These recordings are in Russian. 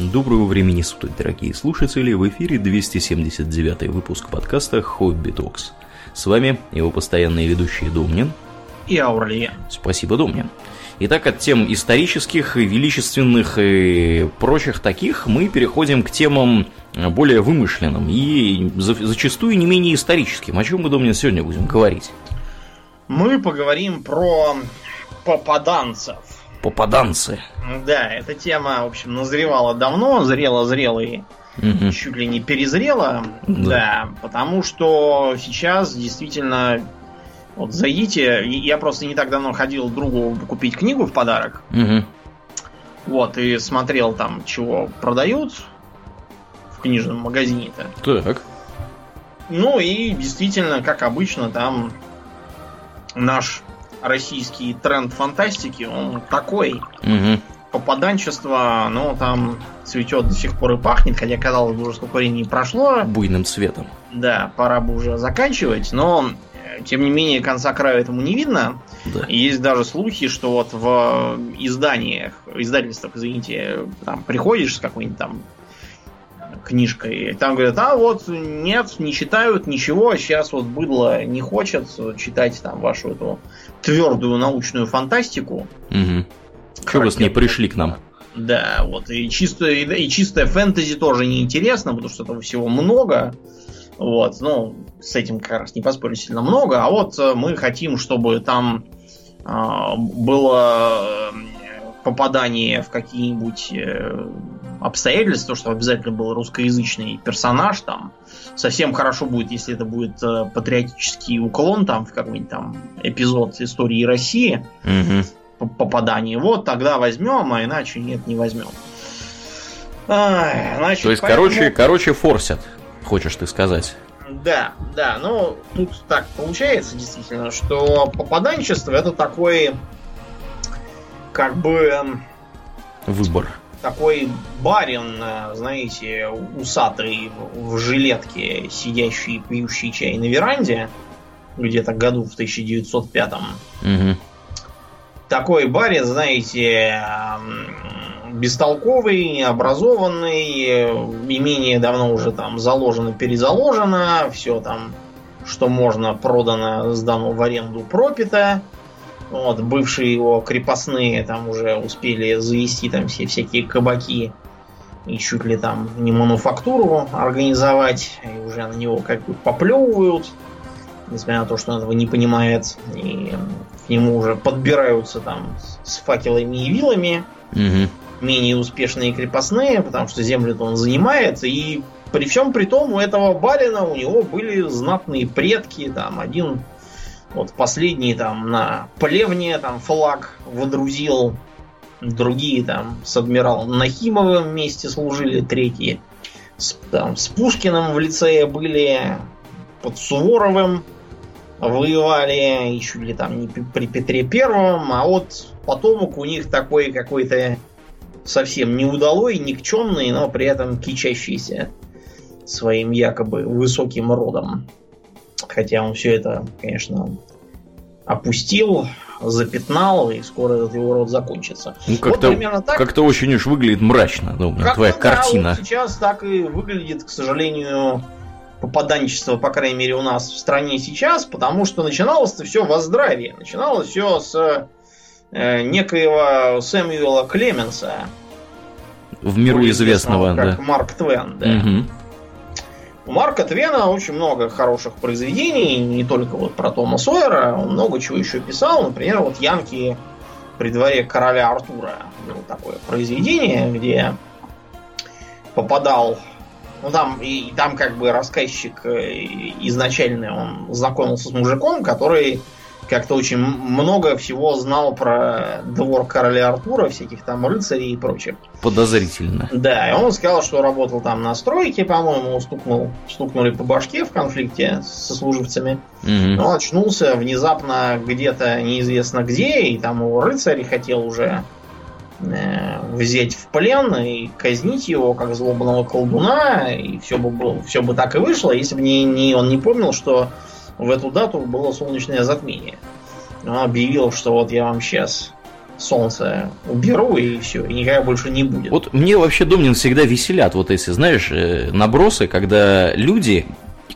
Доброго времени суток, дорогие слушатели! В эфире 279 выпуск подкаста «Хобби Токс». С вами его постоянные ведущие Домнин и Аурлия. Спасибо, Домнин. Итак, от тем исторических, величественных и прочих таких мы переходим к темам более вымышленным и зачастую не менее историческим. О чем мы, Домнин, сегодня будем говорить? Мы поговорим про попаданцев попаданцы. Да, эта тема, в общем, назревала давно, зрела-зрела и угу. чуть ли не перезрела. Да. да, потому что сейчас действительно вот зайдите, я просто не так давно ходил другу купить книгу в подарок. Угу. Вот, и смотрел там, чего продают в книжном магазине-то. Так. Ну и действительно, как обычно, там наш российский тренд фантастики, он такой. Угу. Попаданчество, ну, там цветет до сих пор и пахнет, хотя, казалось бы, уже сколько времени прошло. Буйным цветом. Да, пора бы уже заканчивать, но, э, тем не менее, конца края этому не видно. Да. И есть даже слухи, что вот в изданиях, издательствах, извините, там приходишь с какой-нибудь там книжкой. Там говорят, а вот нет, не читают ничего, сейчас вот быдло не хочет читать там вашу эту твердую научную фантастику. Угу. Что вы с ней пришли к нам? Да, вот. И чистое, и, и чистое фэнтези тоже неинтересно, потому что этого всего много. Вот, ну, с этим как раз не поспорить сильно много. А вот э, мы хотим, чтобы там э, было попадание в какие-нибудь э, обстоятельства, что обязательно был русскоязычный персонаж там. Совсем хорошо будет, если это будет э, патриотический уклон там в какой-нибудь там эпизод истории России. Угу. Попадание. Вот тогда возьмем, а иначе нет, не возьмем. А, значит, То есть, поэтому... короче, короче, форсят, хочешь ты сказать. Да, да, ну тут так получается действительно, что попаданчество это такой как бы... Эм, Выбор. Такой барин, э, знаете, усатый в жилетке, сидящий, пьющий чай на веранде, где-то году в 1905. Угу. Такой барин, знаете, бестолковый, необразованный, имение давно уже там заложено, перезаложено, все там, что можно, продано, сдано в аренду, пропито. Вот, бывшие его крепостные там уже успели завести там все всякие кабаки и чуть ли там не мануфактуру организовать, и уже на него как бы поплевывают, несмотря на то, что он этого не понимает, и к нему уже подбираются там с факелами и вилами, угу. менее успешные крепостные, потому что землю-то он занимает, и при всем при том у этого барина у него были знатные предки, там один вот последний там на плевне там флаг водрузил, другие там с адмиралом Нахимовым вместе служили, третьи с, там, с Пушкиным в лицее были, под Суворовым воевали, еще ли там не при Петре Первом, а вот потомок у них такой какой-то совсем неудалой, никчемный, но при этом кичащийся своим якобы высоким родом. Хотя он все это, конечно, опустил, запятнал, и скоро этот его род закончится. Ну, как-то, вот примерно так. Как-то очень уж выглядит мрачно, ну, как твоя картина. вот сейчас так и выглядит, к сожалению, попаданчество, по крайней мере, у нас в стране сейчас, потому что начиналось-то все во здравии. Начиналось все с э, некоего Сэмюэла Клеменса. В миру известного, как да. Марк Твен, да. Угу. У Марка Твена очень много хороших произведений, не только вот про Тома Сойера, он много чего еще писал. Например, вот Янки при дворе короля Артура было такое произведение, где попадал ну там и, там как бы рассказчик э, изначально он знакомился с мужиком, который как-то очень много всего знал про двор короля Артура, всяких там рыцарей и прочих. Подозрительно. Да, и он сказал, что работал там на стройке, по-моему, стукнул, стукнули по башке в конфликте со служивцами. Угу. Он очнулся внезапно где-то неизвестно где, и там его рыцарь хотел уже э, взять в плен и казнить его как злобного колдуна, и все бы, было, все бы так и вышло, если бы не, не, он не помнил, что в эту дату было солнечное затмение. Он объявил, что вот я вам сейчас солнце уберу, и все, и никогда больше не будет. Вот мне вообще Домнин всегда веселят, вот эти, знаешь, э, набросы, когда люди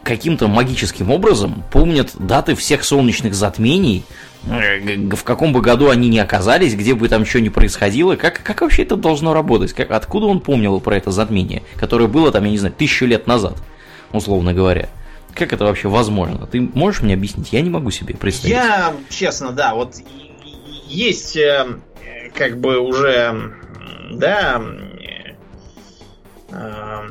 каким-то магическим образом помнят даты всех солнечных затмений, э, в каком бы году они ни оказались, где бы там что ни происходило, как, как вообще это должно работать? Как, откуда он помнил про это затмение, которое было там, я не знаю, тысячу лет назад, условно говоря? Как это вообще возможно? Ты можешь мне объяснить? Я не могу себе представить. Я, честно, да, вот есть э, как бы уже, да, э,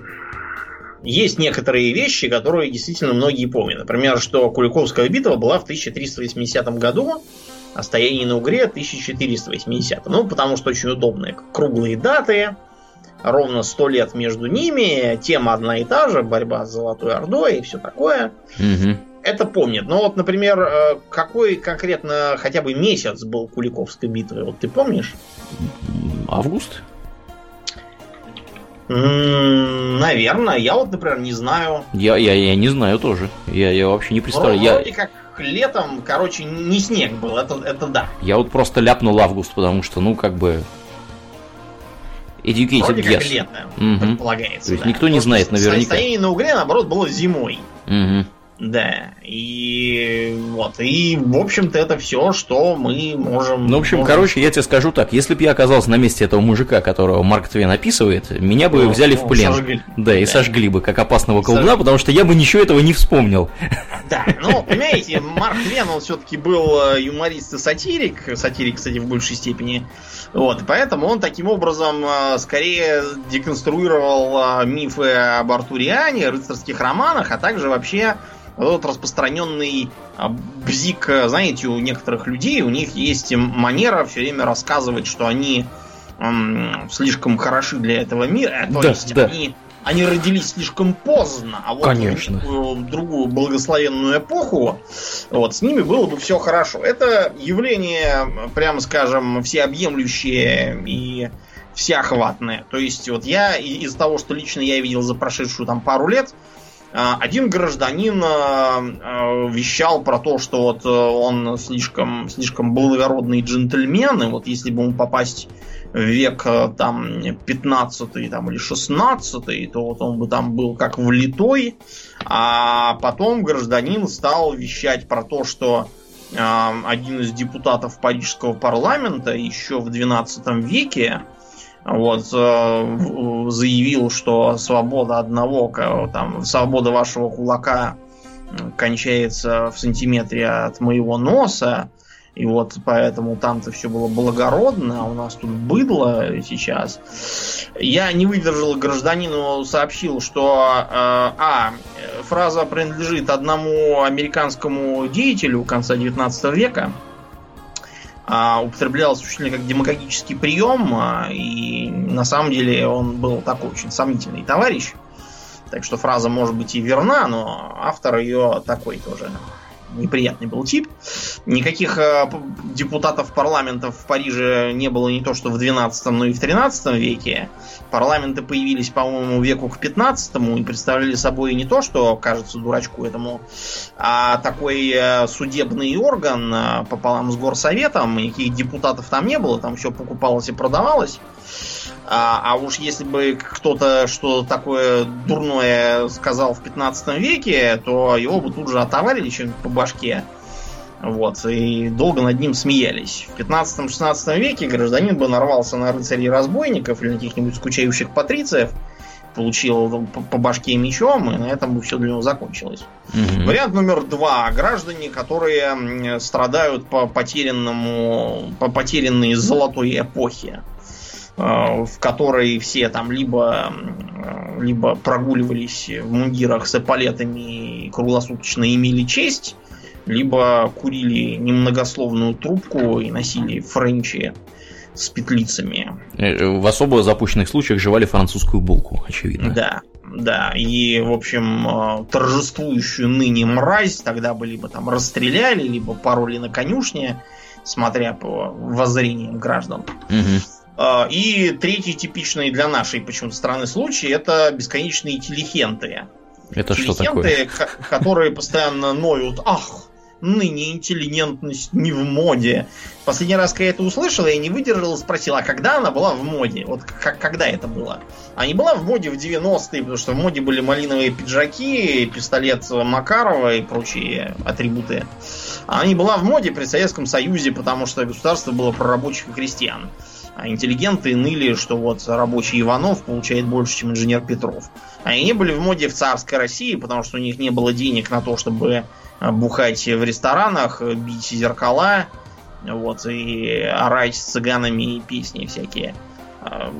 есть некоторые вещи, которые действительно многие помнят. Например, что Куликовская битва была в 1380 году, а стояние на Угре 1480. Ну, потому что очень удобные круглые даты, ровно 100 лет между ними, тема одна и та же, борьба с Золотой Ордой и все такое. Угу. Это помнит. Но вот, например, э, какой конкретно хотя бы месяц был Куликовской битвы, вот ты помнишь? Август? Наверное, я вот, например, не знаю. Я, я, я не знаю тоже. Я, я вообще не представляю. Вроде, я... вроде как летом, короче, не снег был, это, это да. Я вот просто ляпнул август, потому что, ну, как бы... Educated Вроде guess. как лето, угу. предполагается. То есть да. никто не знает наверняка. Состояние на угре, наоборот, было зимой. Угу. Да, и вот, и в общем-то это все, что мы можем... Ну, в общем, можем... короче, я тебе скажу так, если бы я оказался на месте этого мужика, которого Марк Твен описывает, меня бы ну, взяли ну, в плен. Сожгли. Да, и да. сожгли бы, как опасного колдуна, сожгли. потому что я бы ничего этого не вспомнил. Да, ну, понимаете, Марк Твен, он все-таки был э, юморист и сатирик, сатирик, кстати, в большей степени, вот, поэтому он таким образом э, скорее деконструировал э, мифы об Артуриане, рыцарских романах, а также вообще вот распространенный а, бзик, знаете, у некоторых людей, у них есть манера все время рассказывать, что они эм, слишком хороши для этого мира, э, то да, есть да. они они родились слишком поздно, а вот Конечно. в другую благословенную эпоху, вот, с ними было бы все хорошо. Это явление, прямо скажем, всеобъемлющее и всеохватное. То есть, вот я из того, что лично я видел за прошедшую там пару лет, один гражданин а, а, вещал про то, что вот э, он слишком, слишком благородный джентльмен, и вот если бы ему попасть в век э, там 15 там, или 16, то вот он бы там был как влитой. А потом гражданин стал вещать про то, что один из депутатов парижского парламента еще в 12 веке вот, э, заявил, что свобода одного, там, свобода вашего кулака кончается в сантиметре от моего носа, и вот поэтому там-то все было благородно, а у нас тут быдло сейчас. Я не выдержал гражданину, сообщил, что э, а, фраза принадлежит одному американскому деятелю конца 19 века, а, употреблялся исключительно как демагогический прием, а, и на самом деле он был такой очень сомнительный товарищ. Так что фраза может быть и верна, но автор ее такой тоже неприятный был тип. Никаких э, депутатов парламентов в Париже не было не то что в 12, но и в 13 веке. Парламенты появились, по-моему, веку к 15 и представляли собой не то, что кажется дурачку этому, а такой э, судебный орган э, пополам с горсоветом. Никаких депутатов там не было, там все покупалось и продавалось. А, а уж если бы кто-то что такое дурное сказал в 15 веке, то его бы тут же отоварили чем по башке. Вот, и долго над ним смеялись. В 15-16 веке гражданин бы нарвался на рыцарей разбойников или на каких-нибудь скучающих патрициев, получил по, по башке мечом, и на этом бы все для него закончилось. Угу. Вариант номер два. Граждане, которые страдают по потерянному, по потерянной золотой эпохе. Э, в которой все там либо, либо прогуливались в мундирах с эполетами и круглосуточно имели честь, либо курили немногословную трубку и носили френчи с петлицами. Э, в особо запущенных случаях жевали французскую булку, очевидно. Да, да. И, в общем, э, торжествующую ныне мразь тогда бы либо там расстреляли, либо пароли на конюшне, смотря по воззрениям граждан. Угу. А, и третий типичный для нашей почему-то страны случай это бесконечные телехенты. Это что такое? которые постоянно ноют, ах, ныне интеллигентность не в моде. Последний раз, когда я это услышал, я не выдержал и спросил, а когда она была в моде? Вот как, когда это было? А не была в моде в 90-е, потому что в моде были малиновые пиджаки, пистолет Макарова и прочие атрибуты. А она не была в моде при Советском Союзе, потому что государство было про рабочих и крестьян. А интеллигенты ныли, что вот рабочий Иванов получает больше, чем инженер Петров. Они не были в моде в царской России, потому что у них не было денег на то, чтобы э, бухать в ресторанах, бить зеркала, вот, и орать с цыганами и песни всякие. А,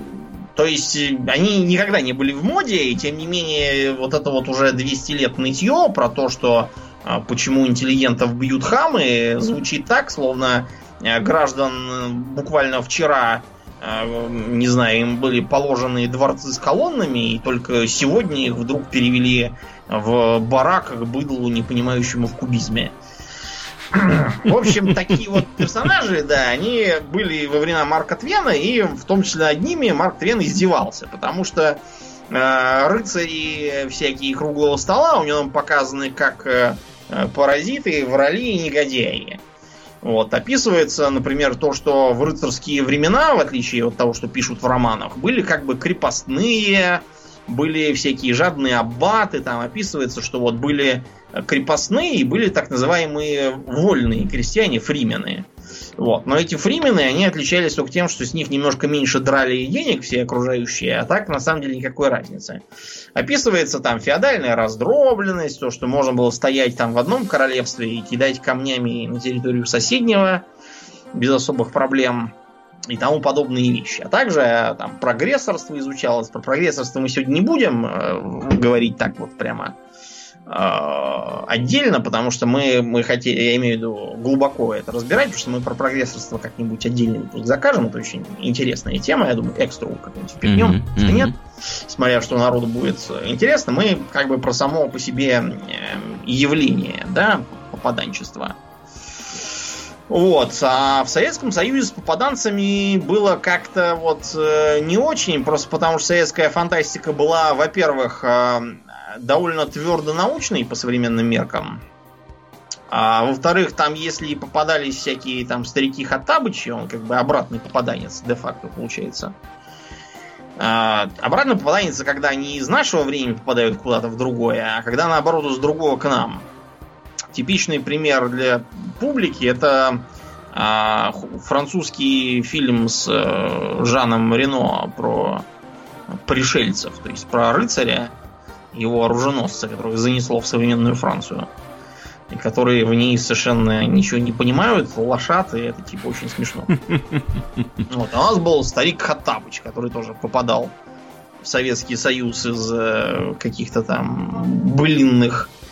то есть они никогда не были в моде, и тем не менее вот это вот уже 200 лет нытье про то, что а, почему интеллигентов бьют хамы, звучит так, словно Э, граждан э, буквально вчера, э, не знаю, им были положены дворцы с колоннами, и только сегодня их вдруг перевели в барак к быдлу, не понимающему в кубизме. В общем, такие вот персонажи, да, они были во времена Марка Твена, и в том числе над ними Марк Твен издевался, потому что э, рыцари всякие круглого стола у него показаны как э, паразиты, врали и негодяи. Вот, описывается, например, то, что в рыцарские времена, в отличие от того, что пишут в романах, были как бы крепостные, были всякие жадные аббаты, там описывается, что вот были крепостные и были так называемые вольные крестьяне, фримены. Вот. Но эти фримены, они отличались только тем, что с них немножко меньше драли денег все окружающие, а так на самом деле никакой разницы. Описывается там феодальная раздробленность, то, что можно было стоять там в одном королевстве и кидать камнями на территорию соседнего без особых проблем и тому подобные вещи. А также там прогрессорство изучалось. Про прогрессорство мы сегодня не будем э, говорить так вот прямо Э, отдельно, потому что мы, мы хотели, я имею в виду, глубоко это разбирать, потому что мы про прогрессорство как-нибудь отдельный выпуск закажем. Это очень интересная тема. Я думаю, экстру как-нибудь впихнем. Mm-hmm. Если нет, смотря что народу будет интересно, мы как бы про само по себе э, явление, да, попаданчество. Вот. А в Советском Союзе с попаданцами было как-то вот э, не очень, просто потому что советская фантастика была, во-первых, довольно твердо научный по современным меркам. А во-вторых, там, если попадались всякие там старики Хаттабычи, он как бы обратный попаданец, де-факто получается. А, обратный попаданец, когда они из нашего времени попадают куда-то в другое, а когда наоборот из другого к нам. Типичный пример для публики это а, французский фильм с а, Жаном Рено про пришельцев, то есть про рыцаря его оруженосца, которых занесло в современную Францию. И которые в ней совершенно ничего не понимают, лошат, и это типа очень смешно. Вот. А у нас был старик Хаттабыч, который тоже попадал в Советский Союз из э, каких-то там былинных э,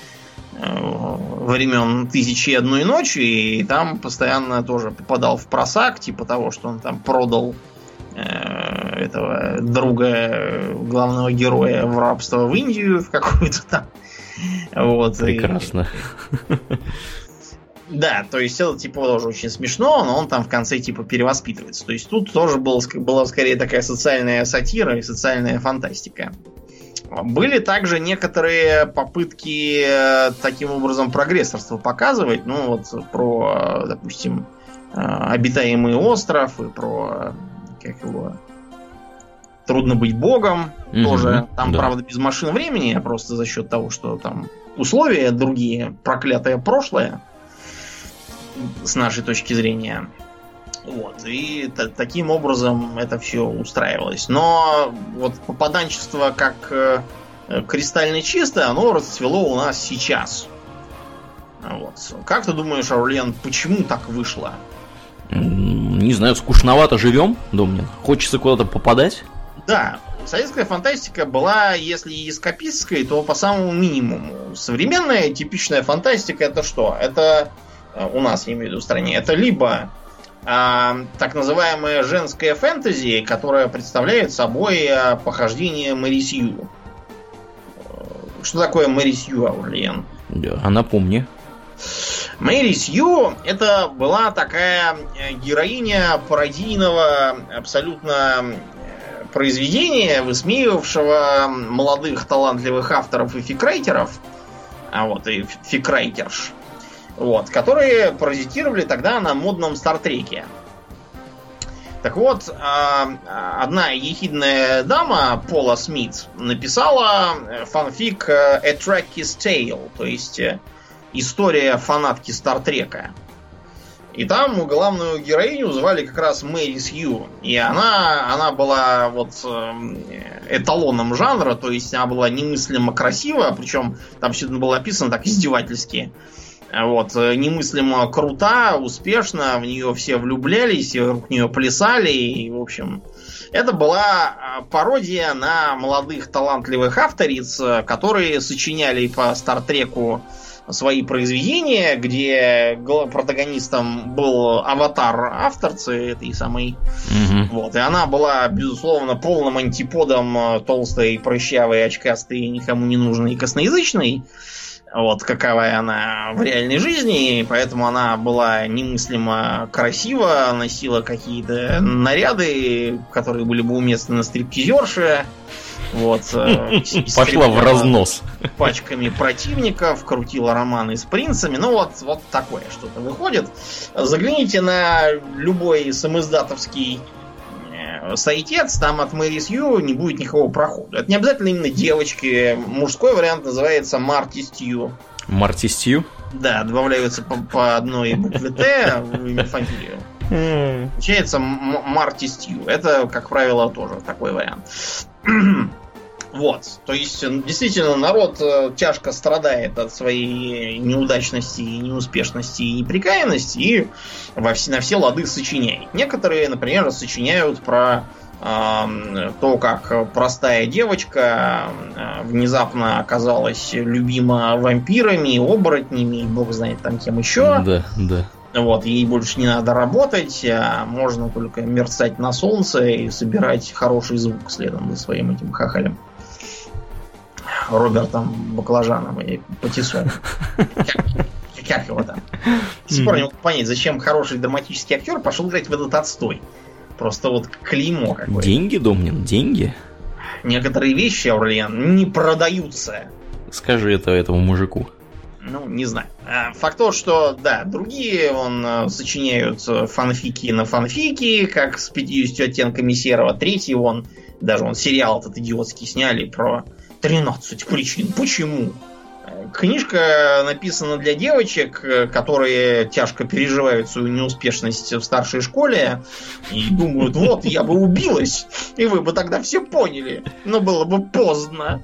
времен Тысячи и одной ночи, и там постоянно тоже попадал в просак, типа того, что он там продал Э, этого друга главного героя в рабство в Индию, в какую-то там. Вот, Прекрасно. И... Да, то есть это типа тоже очень смешно, но он там в конце типа перевоспитывается. То есть тут тоже был, была скорее такая социальная сатира и социальная фантастика. Были также некоторые попытки э, таким образом прогрессорство показывать. Ну вот про, допустим, э, обитаемый остров и про как его, трудно быть богом угу, тоже. Там, да. правда, без машин времени, а просто за счет того, что там условия другие, проклятое прошлое, с нашей точки зрения. Вот. И таким образом это все устраивалось. Но вот попаданчество как э, кристально чистое, оно расцвело у нас сейчас. Вот. Как ты думаешь, Аурлен, почему так вышло? не знаю, скучновато живем, Домнин. Хочется куда-то попадать. Да, советская фантастика была, если и эскапистской, то по самому минимуму. Современная типичная фантастика это что? Это э, у нас, я имею в виду, в стране, это либо а, так называемая женская фэнтези, которая представляет собой а, похождение Мэри Сью. Э, что такое Мэри Сью, Аурлиен? Да, а напомни. Мэри Сью это была такая э, героиня пародийного абсолютно э, произведения, высмеивавшего молодых талантливых авторов и фикрайтеров, а вот и фикрайтерш, вот, которые паразитировали тогда на модном Стартреке. Так вот, а, одна ехидная дама, Пола Смит, написала фанфик A Trekkies Tale, то есть э, история фанатки Стартрека. И там главную героиню звали как раз Мэри Сью. И она, она была вот эм, эталоном жанра, то есть она была немыслимо красива, причем там все это было описано так издевательски. Вот, немыслимо крута, успешно, в нее все влюблялись, вокруг нее плясали, и, в общем, это была а, пародия на молодых талантливых авториц, которые сочиняли по Стартреку свои произведения, где протагонистом был аватар авторцы этой самой. Угу. Вот. И она была, безусловно, полным антиподом э, толстой, прыщавой, очкастой, никому не нужной косноязычной. Вот каковая она в реальной жизни, поэтому она была немыслимо красива, носила какие-то наряды, которые были бы уместны на стриптизерше. Вот, э, Пошла в разнос. Пачками противников, крутила романы с принцами. Ну вот, вот такое что-то выходит. Загляните на любой самоиздатовский сайтец, там от Мэри Сью не будет никакого прохода. Это не обязательно именно девочки. Мужской вариант называется Марти Стью. Марти Стью? Да, добавляются по, по одной букве Т в имя фамилию. Получается Марти Стью. Это, как правило, тоже такой вариант. Вот. То есть, действительно, народ э, тяжко страдает от своей неудачности, неуспешности и неприкаянности и во все, на все лады сочиняет. Некоторые, например, сочиняют про э, то, как простая девочка э, внезапно оказалась любима вампирами, оборотнями, бог знает там кем еще. Да, да. Вот, ей больше не надо работать, а можно только мерцать на солнце и собирать хороший звук следом за своим этим хахалем. Робертом Баклажаном и Патисоном. Как, как его там? До сих пор не могу понять, зачем хороший драматический актер пошел играть в этот отстой. Просто вот клеймо какое-то. Деньги, Домнин, деньги? Некоторые вещи, Аурлиан, не продаются. Скажи это этому мужику. Ну, не знаю. А, факт то, что, да, другие он э, сочиняют фанфики на фанфики, как с 50 оттенками серого. Третий он, даже он сериал этот идиотский сняли про 13 причин. Почему? Книжка написана для девочек, которые тяжко переживают свою неуспешность в старшей школе и думают, вот, я бы убилась, и вы бы тогда все поняли, но было бы поздно.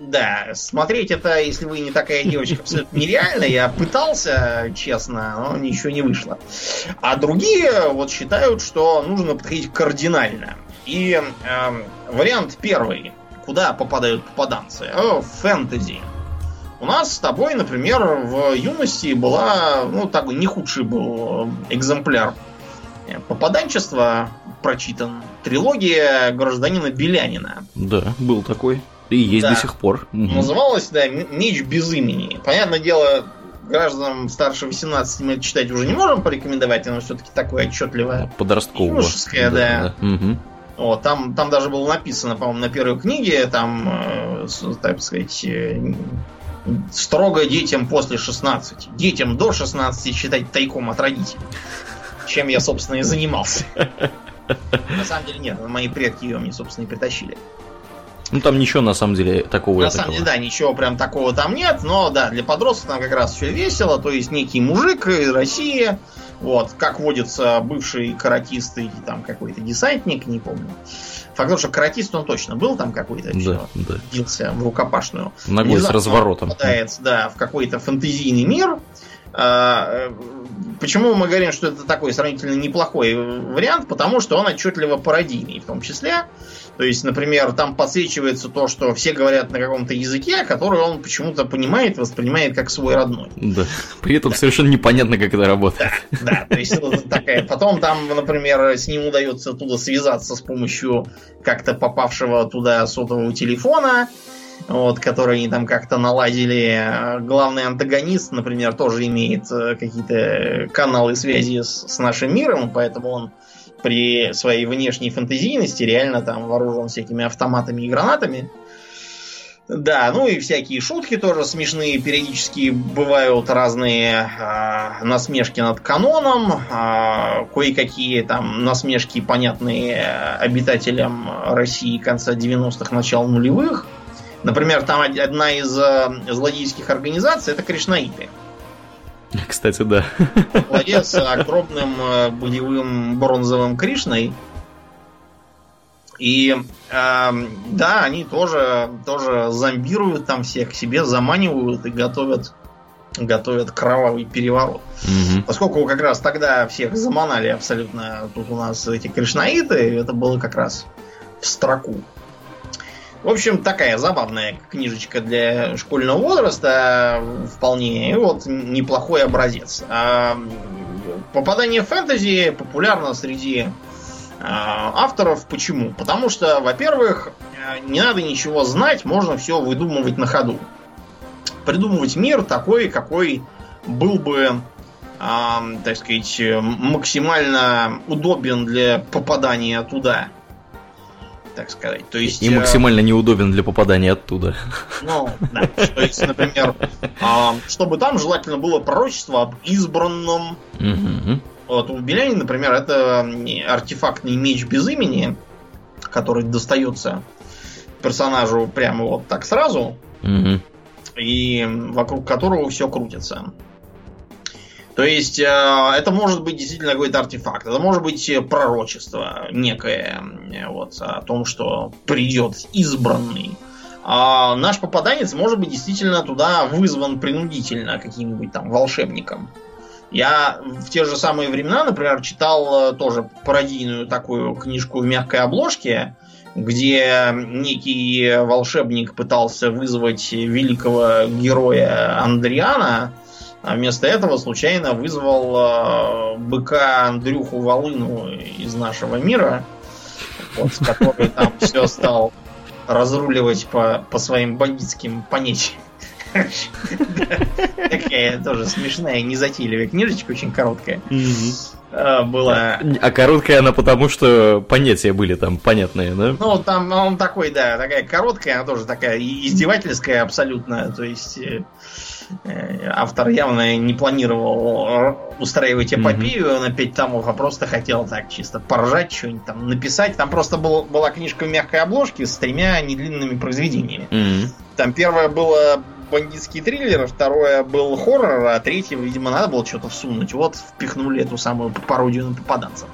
Да, смотреть это, если вы не такая девочка, абсолютно нереально. Я пытался, честно, но ничего не вышло. А другие вот считают, что нужно подходить кардинально. И э, вариант первый куда попадают попаданцы? Э, в фэнтези. У нас с тобой, например, в юности была, ну, так не худший был э, экземпляр попаданчества прочитан. Трилогия гражданина Белянина. Да, был такой. И есть да. до сих пор. Называлась, да, Меч без имени. Понятное дело, гражданам старше 18 мы читать уже не можем порекомендовать, оно все-таки такое отчетливое. Подростковое. Юношеское, да. да. да. Угу. Вот, там, там даже было написано, по-моему, на первой книге, там, э, так сказать, э, строго детям после 16. Детям до 16 читать тайком от родителей. Чем я, собственно, и занимался. На самом деле нет, мои предки ее мне, собственно, и притащили. Ну там ничего на самом деле такого. На самом деле, да, ничего прям такого там нет, но да, для подростков там как раз все весело. То есть некий мужик из России, вот, как водится, бывший каратист и там какой-то десантник, не помню. Факт что каратист он точно был там какой-то, да, да. бился в рукопашную. Ногой с разворотом. Попадает, да, в какой-то фэнтезийный мир. А, э, почему мы говорим, что это такой сравнительно неплохой вариант? Потому что он отчетливо пародийный в том числе. То есть, например, там подсвечивается то, что все говорят на каком-то языке, который он почему-то понимает, воспринимает как свой родной. Да. При этом да. совершенно непонятно, как это работает. Да, да. То есть такая. Потом там, например, с ним удается туда связаться с помощью как-то попавшего туда сотового телефона вот, которые они там как-то наладили. Главный антагонист, например, тоже имеет э, какие-то каналы связи с, с нашим миром, поэтому он при своей внешней фантазийности реально там вооружен всякими автоматами и гранатами. Да, ну и всякие шутки тоже смешные. Периодически бывают разные э, насмешки над каноном, э, кое-какие там насмешки, понятные обитателям России конца 90-х, начала нулевых. Например, там одна из э, злодейских организаций это кришнаиты. Кстати, да. Владец с огромным э, боевым бронзовым Кришной. И э, да, они тоже, тоже зомбируют там всех к себе, заманивают и готовят, готовят кровавый переворот. Угу. Поскольку как раз тогда всех заманали абсолютно тут у нас эти кришнаиты, это было как раз в строку. В общем, такая забавная книжечка для школьного возраста, вполне, и вот неплохой образец. А попадание в фэнтези популярно среди а, авторов. Почему? Потому что, во-первых, не надо ничего знать, можно все выдумывать на ходу. Придумывать мир такой, какой был бы, э, так сказать, максимально удобен для попадания туда так сказать. То есть, и максимально э, неудобен для попадания оттуда. Ну, да. То есть, например, э, чтобы там желательно было пророчество об избранном. Угу. Вот у Беляни, например, это артефактный меч без имени, который достается персонажу прямо вот так сразу. Угу. И вокруг которого все крутится. То есть э, это может быть действительно какой-то артефакт, это может быть пророчество некое э, вот, о том, что придет избранный. А наш попаданец может быть действительно туда вызван принудительно каким-нибудь там волшебником. Я в те же самые времена, например, читал э, тоже пародийную такую книжку в мягкой обложке, где некий волшебник пытался вызвать великого героя Андриана, а вместо этого случайно вызвал э, быка Андрюху Волыну из нашего мира, вот, который там все стал разруливать по, по своим бандитским понятиям. Такая тоже смешная, незатейливая книжечка, очень короткая. Была. А короткая она потому, что понятия были там понятные, да? Ну, там он такой, да, такая короткая, она тоже такая издевательская абсолютно. То есть э, Э, автор явно не планировал устраивать эпопею mm-hmm. на пять томов, а просто хотел так чисто поржать, что-нибудь там написать. Там просто был, была книжка в мягкой обложке с тремя недлинными произведениями. Mm-hmm. Там первое было бандитский триллер, второе был хоррор, а третье, видимо, надо было что-то всунуть. Вот впихнули эту самую пародию на попаданцев.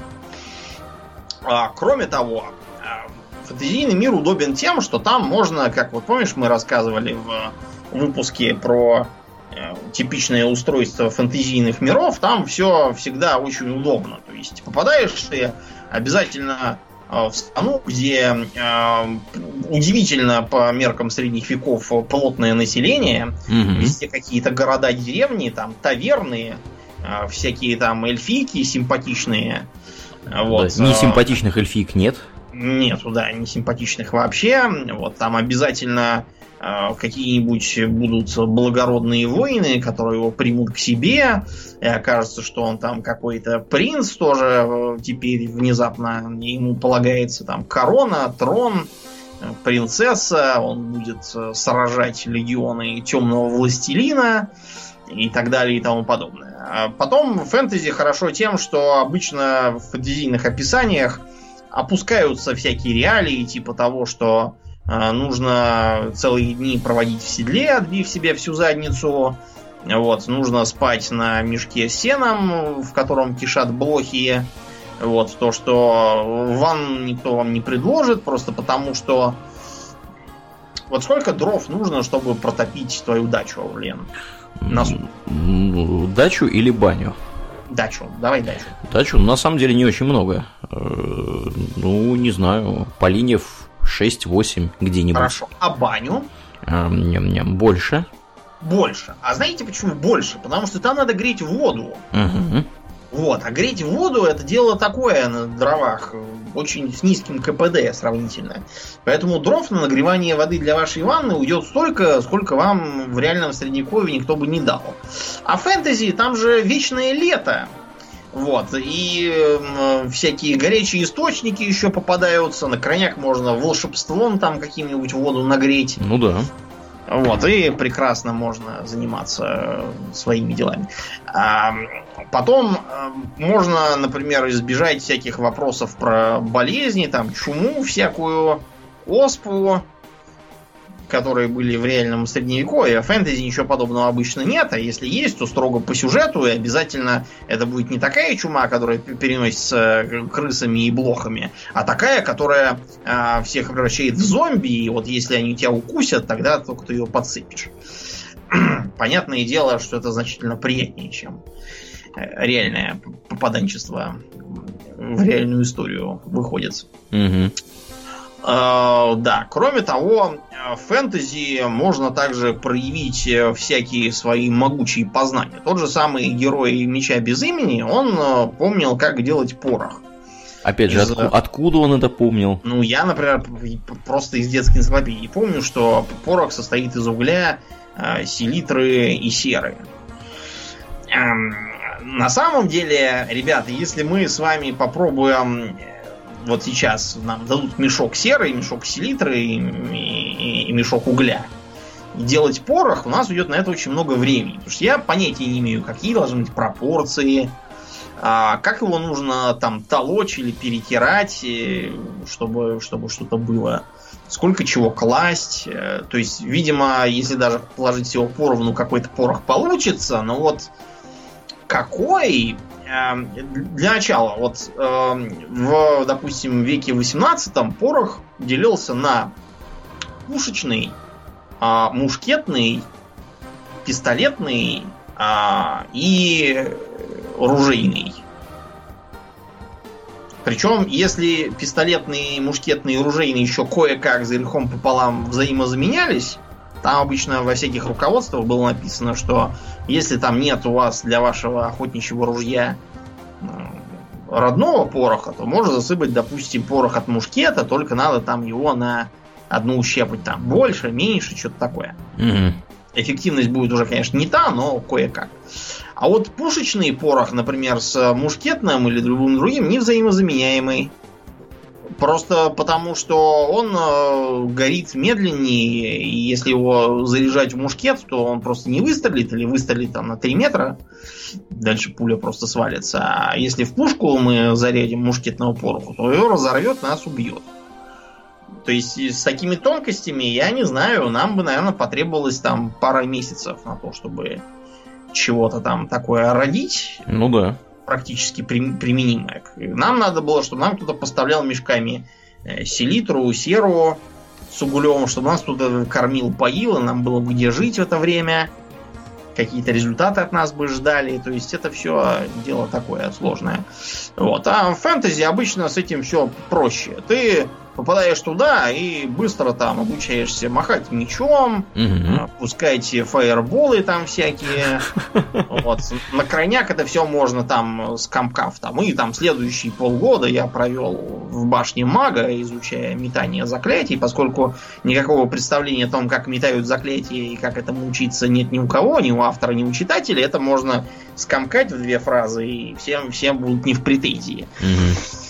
А, кроме того, а, фэнтезийный мир удобен тем, что там можно, как вот помнишь, мы рассказывали в выпуске про Э, типичное устройство фэнтезийных миров, там все всегда очень удобно. То есть попадаешь ты обязательно э, в страну, где э, удивительно по меркам средних веков плотное население, угу. везде какие-то города, деревни, там таверны, э, всякие там эльфийки симпатичные. Вот. Да, несимпатичных эльфийк нет. Нету, да, несимпатичных вообще. Вот там обязательно Э, какие-нибудь будут благородные воины, которые его примут к себе, и окажется, что он там какой-то принц тоже э, теперь внезапно ему полагается там корона, трон, э, принцесса, он будет сражать легионы темного властелина и так далее и тому подобное. А потом фэнтези хорошо тем, что обычно в фэнтезийных описаниях опускаются всякие реалии, типа того, что а, нужно целые дни проводить в седле, отбив себе всю задницу. Вот, нужно спать на мешке с сеном, в котором кишат блохи. Вот, то, что ванну никто вам не предложит, просто потому что... Вот сколько дров нужно, чтобы протопить твою дачу, Лен? На Дачу или баню? Дачу, давай дачу. Дачу, на самом деле, не очень много. Э, ну, не знаю, Полинев 6-8 где-нибудь. Хорошо. А баню? Ням-ням, больше. Больше. А знаете почему больше? Потому что там надо греть воду. Угу. Вот, а греть воду это дело такое на дровах, очень с низким КПД сравнительно. Поэтому дров на нагревание воды для вашей ванны уйдет столько, сколько вам в реальном средневековье никто бы не дал. А фэнтези, там же вечное лето. Вот. И э, всякие горячие источники еще попадаются. На крайняк можно волшебством там каким-нибудь воду нагреть. Ну да. Вот, и прекрасно можно заниматься своими делами. А потом э, можно, например, избежать всяких вопросов про болезни, там, чуму всякую, оспу, которые были в реальном средневековье. В фэнтези ничего подобного обычно нет, а если есть, то строго по сюжету, и обязательно это будет не такая чума, которая переносится крысами и блохами, а такая, которая э, всех превращает в зомби, и вот если они тебя укусят, тогда только ты ее подсыпешь. Понятное дело, что это значительно приятнее, чем э, реальное попаданчество в реальную историю выходит. Угу. Uh, да, кроме того, в фэнтези можно также проявить э, всякие свои могучие познания. Тот же самый герой Меча без имени, он э, помнил, как делать порох. Опять же, из... отку- откуда он это помнил? Ну, я, например, просто из детской энциклопедии помню, что порох состоит из угля, э, селитры и серы. Эм, на самом деле, ребята, если мы с вами попробуем вот сейчас нам дадут мешок серы, мешок селитры и, и, и мешок угля. И делать порох, у нас уйдет на это очень много времени. Потому что я понятия не имею, какие должны быть пропорции, а, как его нужно там толочь или перетирать, чтобы, чтобы что-то было. Сколько чего класть. Э, то есть, видимо, если даже положить всего поровну, какой-то порох получится, но вот какой, для начала, вот эм, в, допустим, веке 18 порох делился на пушечный, а, мушкетный, пистолетный а, и ружейный. Причем, если пистолетный, мушкетный и ружейный еще кое-как за грехом пополам взаимозаменялись, там обычно во всяких руководствах было написано, что если там нет у вас для вашего охотничьего ружья родного пороха, то можно засыпать, допустим, порох от мушкета, только надо там его на одну щепоть там больше, меньше, что-то такое. Угу. Эффективность будет уже, конечно, не та, но кое-как. А вот пушечный порох, например, с мушкетным или любым другим, не взаимозаменяемый. Просто потому, что он э, горит медленнее, и если его заряжать в мушкет, то он просто не выстрелит, или выстрелит там на 3 метра, дальше пуля просто свалится. А если в пушку мы зарядим мушкетного пороху, то его разорвет, нас убьет. То есть с такими тонкостями, я не знаю, нам бы, наверное, потребовалось там пара месяцев на то, чтобы чего-то там такое родить. Ну да практически применимое. Нам надо было, чтобы нам кто-то поставлял мешками э, селитру, серу с углем, чтобы нас туда кормил, поил, и нам было где жить в это время. Какие-то результаты от нас бы ждали. То есть это все дело такое сложное. Вот. А в фэнтези обычно с этим все проще. Ты попадаешь туда и быстро там обучаешься махать мечом, угу. пускать фаерболы там всякие. Вот. На крайняк это все можно там скомкав. Там. И там следующие полгода я провел в башне мага, изучая метание заклятий, поскольку никакого представления о том, как метают заклятия и как этому учиться нет ни у кого, ни у автора, ни у читателя. Это можно скомкать в две фразы, и всем, всем будут не в претензии. Угу.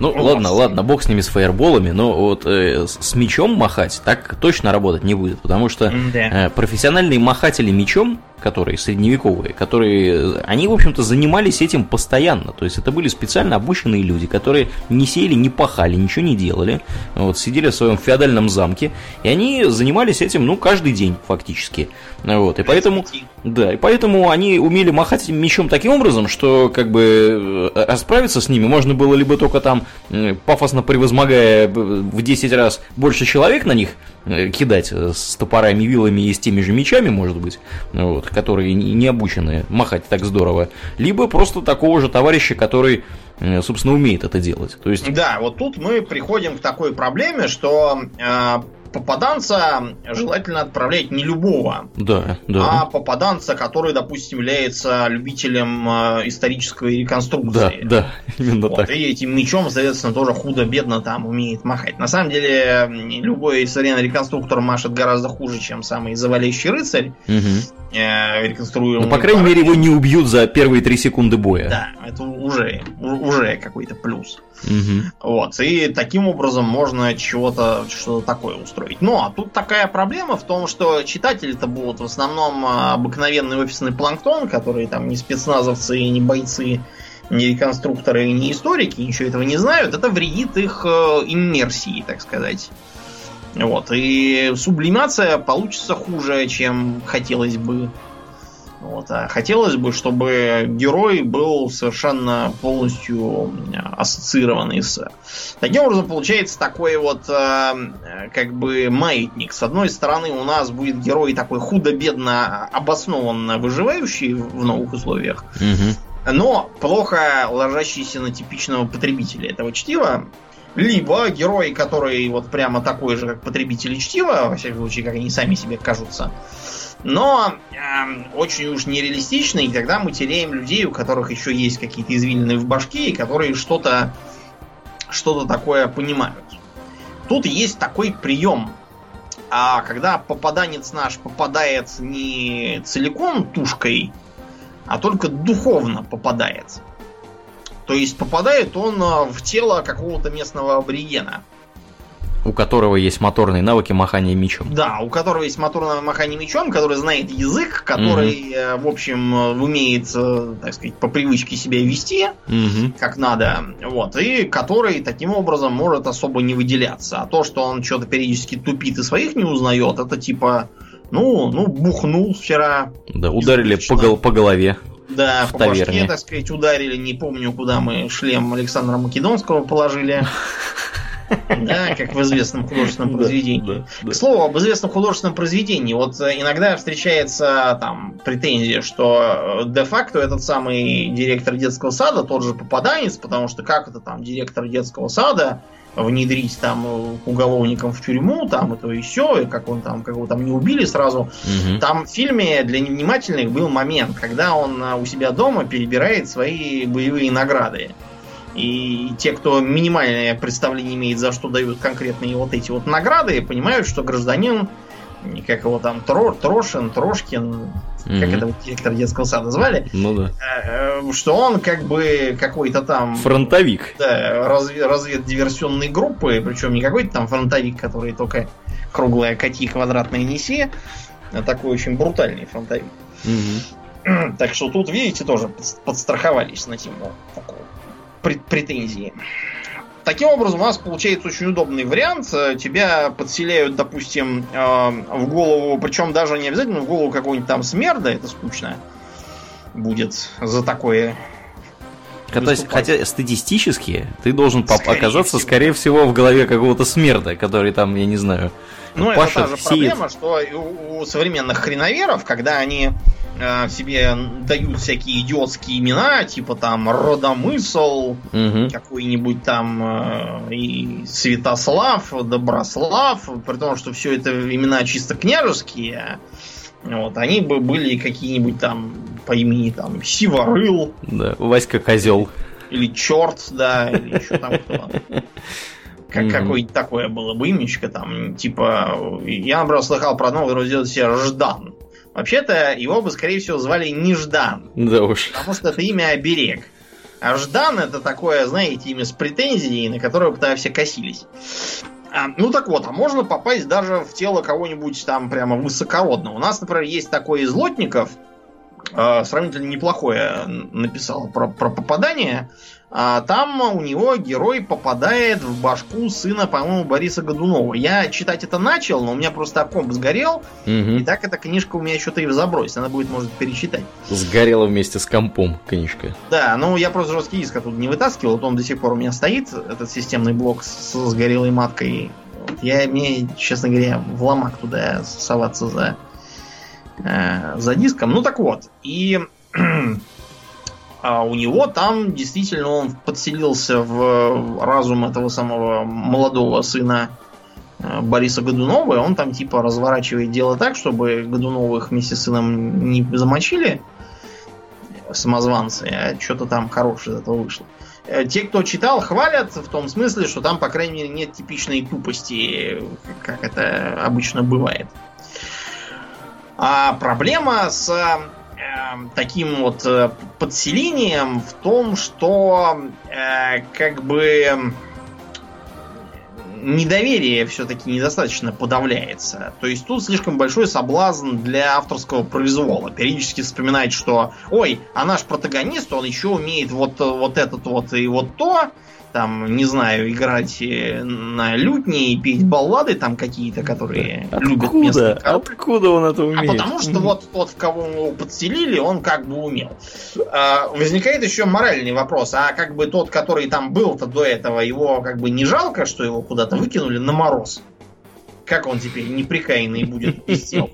Ну, ну ладно, ладно, бог с ними, с фаерболами, но вот э, с мечом махать так точно работать не будет, потому что э, профессиональные махатели мечом которые средневековые, которые, они, в общем-то, занимались этим постоянно. То есть это были специально обученные люди, которые не сеяли, не пахали, ничего не делали. Вот, сидели в своем феодальном замке, и они занимались этим, ну, каждый день фактически. Вот, и поэтому, да, и поэтому они умели махать мечом таким образом, что, как бы, э, расправиться с ними можно было либо только там, э, пафосно превозмогая в 10 раз больше человек на них, Э, кидать с топорами, вилами и с теми же мечами, может быть, вот, которые не обучены махать так здорово, либо просто такого же товарища, который э, собственно, умеет это делать. То есть... Да, вот тут мы приходим к такой проблеме, что э, попаданца желательно отправлять не любого, да, да. а попаданца, который, допустим, является любителем э, исторической реконструкции. Да, да, именно вот, так. И этим мечом, соответственно, тоже худо-бедно там умеет махать. На самом деле, любой современный реконструктор машет гораздо хуже, чем самый завалящий рыцарь. Угу. Э, реконструируемый. Ну, по крайней мере, его не убьют за первые три секунды боя. Да, это уже, уже какой-то плюс. Угу. Вот. И таким образом можно чего-то что такое устроить. Но тут такая проблема в том, что читатели-то будут в основном а, обыкновенный офисный планктон, которые там не спецназовцы, не бойцы, не реконструкторы, не историки, ничего этого не знают. Это вредит их э, иммерсии, так сказать. Вот. И сублимация получится хуже, чем хотелось бы. Вот. А хотелось бы, чтобы герой был совершенно полностью ассоциированный с... Таким образом, получается такой вот э, как бы маятник. С одной стороны, у нас будет герой такой худо-бедно обоснованно выживающий в новых условиях, угу. но плохо ложащийся на типичного потребителя этого чтива. Либо герой, который вот прямо такой же, как потребители чтива, во всяком случае, как они сами себе кажутся, но э, очень уж нереалистично, и тогда мы теряем людей, у которых еще есть какие-то извилины в башке, и которые что-то что-то такое понимают. Тут есть такой прием. А когда попаданец наш попадает не целиком тушкой, а только духовно попадает. То есть попадает он в тело какого-то местного аборигена. У которого есть моторные навыки махания мечом. Да, у которого есть моторное махание мечом, который знает язык, который, угу. в общем, умеет, э, так сказать, по привычке себя вести, угу. как надо, вот, и который таким образом может особо не выделяться. А то, что он что-то периодически тупит и своих не узнает, это типа, ну, ну, бухнул вчера. Да, ударили по, гол по голове. Да, в по таверне. башке, так сказать, ударили. Не помню, куда мы шлем Александра Македонского положили. Да, как в известном художественном произведении. К слову, об известном художественном произведении. Вот э, иногда встречается там претензия, что э, де-факто этот самый директор детского сада тот же попаданец, потому что как это там директор детского сада внедрить там э, уголовникам в тюрьму, там и то и все, и как он там, как его там не убили сразу. Угу. Там в фильме для невнимательных был момент, когда он у себя дома перебирает свои боевые награды. И те, кто минимальное представление имеет, за что дают конкретные вот эти вот награды, понимают, что гражданин, как его там, Тро, Трошин, Трошкин, mm-hmm. как это директор детского сада звали, ну да. Э, что он как бы какой-то там... Фронтовик. Да, развед, разведдиверсионной группы, причем не какой-то там фронтовик, который только круглая кати квадратная неси, а такой очень брутальный фронтовик. Mm-hmm. Так что тут, видите, тоже подстраховались на тему такого претензии. Таким образом, у нас получается очень удобный вариант. Тебя подселяют, допустим, э, в голову, причем даже не обязательно в голову какого-нибудь там смерда, это скучно будет за такое. Есть, хотя статистически ты должен скорее оказаться, всего. скорее всего, в голове какого-то смерда, который там, я не знаю, ну, это та же сеет. проблема, что у, у современных хреноверов, когда они э, себе дают всякие идиотские имена, типа там Родомысл, угу. какой-нибудь там э, и Святослав, Доброслав, при том, что все это имена чисто княжеские, вот, они бы были какие-нибудь там по имени там Сиворыл. Да, Васька Козел. Или Черт, да, или еще там кто как mm-hmm. какое-нибудь такое было бы имечко там, типа, я, например, слыхал про одного, который себе Ждан. Вообще-то его бы, скорее всего, звали Неждан. Да уж. Потому что это имя оберег. А Ждан это такое, знаете, имя с претензией, на которое тогда все косились. А, ну так вот, а можно попасть даже в тело кого-нибудь там прямо высокородного. У нас, например, есть такой из лотников, э, сравнительно неплохое написал про, про попадание. А там у него герой попадает в башку сына, по-моему, Бориса Годунова. Я читать это начал, но у меня просто комп сгорел. Угу. И так эта книжка у меня что-то и в забрось. Надо будет, может, перечитать. Сгорела вместе с компом книжка. Да, ну я просто жесткий диск оттуда не вытаскивал. Вот он до сих пор у меня стоит, этот системный блок с сгорелой маткой. Я, мне, честно говоря, в ломак туда соваться за, э, за диском. Ну так вот. И а у него там действительно он подселился в разум этого самого молодого сына э, Бориса Годунова, и он там типа разворачивает дело так, чтобы Годуновых вместе с сыном не замочили самозванцы, а что-то там хорошее из этого вышло. Э, те, кто читал, хвалят в том смысле, что там, по крайней мере, нет типичной тупости, как это обычно бывает. А проблема с таким вот э, подселением в том, что э, как бы недоверие все-таки недостаточно подавляется. То есть тут слишком большой соблазн для авторского произвола. Периодически вспоминать, что ой, а наш протагонист, он еще умеет вот, вот этот вот и вот то, там, не знаю, играть э, на лютне и петь баллады там какие-то, которые откуда? любят местные Откуда он это умеет? А потому что вот тот, в кого его подселили, он как бы умел. А, возникает еще моральный вопрос. А как бы тот, который там был-то до этого, его как бы не жалко, что его куда-то выкинули на мороз? Как он теперь неприкаянный будет без тел?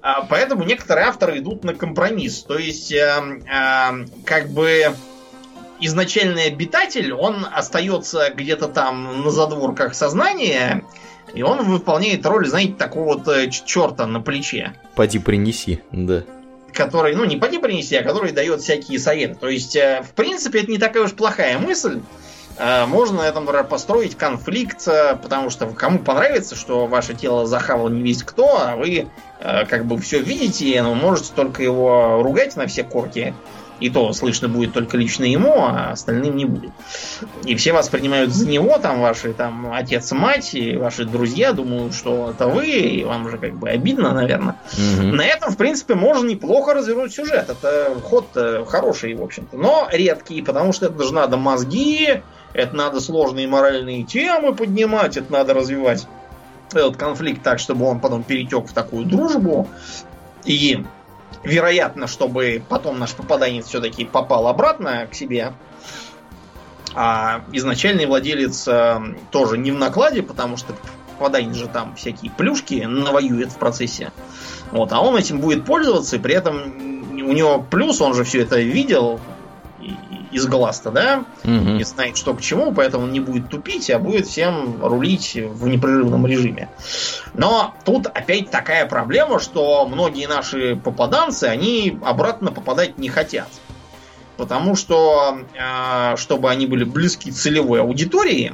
А, поэтому некоторые авторы идут на компромисс. То есть, э, э, как бы изначальный обитатель, он остается где-то там на задворках сознания, и он выполняет роль, знаете, такого вот э, черта на плече. Поди принеси, да. Который, ну, не поди принеси, а который дает всякие советы. То есть, э, в принципе, это не такая уж плохая мысль. Э, можно на этом построить конфликт, потому что кому понравится, что ваше тело захавал не весь кто, а вы как бы все видите, но можете только его ругать на все корки и то слышно будет только лично ему, а остальным не будет. И все воспринимают за него, там ваши там отец, мать и ваши друзья думают, что это вы, и вам уже как бы обидно, наверное. Угу. На этом, в принципе, можно неплохо развернуть сюжет. Это ход хороший, в общем-то, но редкий, потому что это же надо мозги, это надо сложные моральные темы поднимать, это надо развивать этот конфликт так, чтобы он потом перетек в такую дружбу. И вероятно, чтобы потом наш попаданец все-таки попал обратно к себе, а изначальный владелец э, тоже не в накладе, потому что попаданец же там всякие плюшки навоюет в процессе. Вот, а он этим будет пользоваться, и при этом у него плюс, он же все это видел, из глаз-то, да, угу. и знает, что к чему, поэтому не будет тупить, а будет всем рулить в непрерывном режиме. Но тут опять такая проблема, что многие наши попаданцы, они обратно попадать не хотят. Потому что, а, чтобы они были близки целевой аудитории,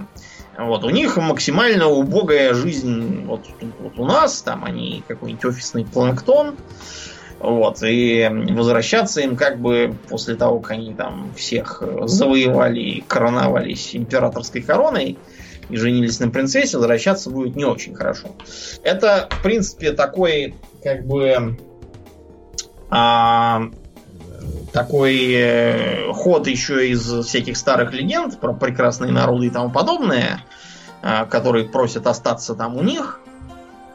вот, у них максимально убогая жизнь вот, вот у нас, там они какой-нибудь офисный планктон, вот, и возвращаться им как бы после того, как они там всех завоевали и короновались императорской короной и женились на принцессе, возвращаться будет не очень хорошо. Это, в принципе, такой, как бы, а, такой э, ход еще из всяких старых легенд про прекрасные народы и тому подобное, а, которые просят остаться там у них.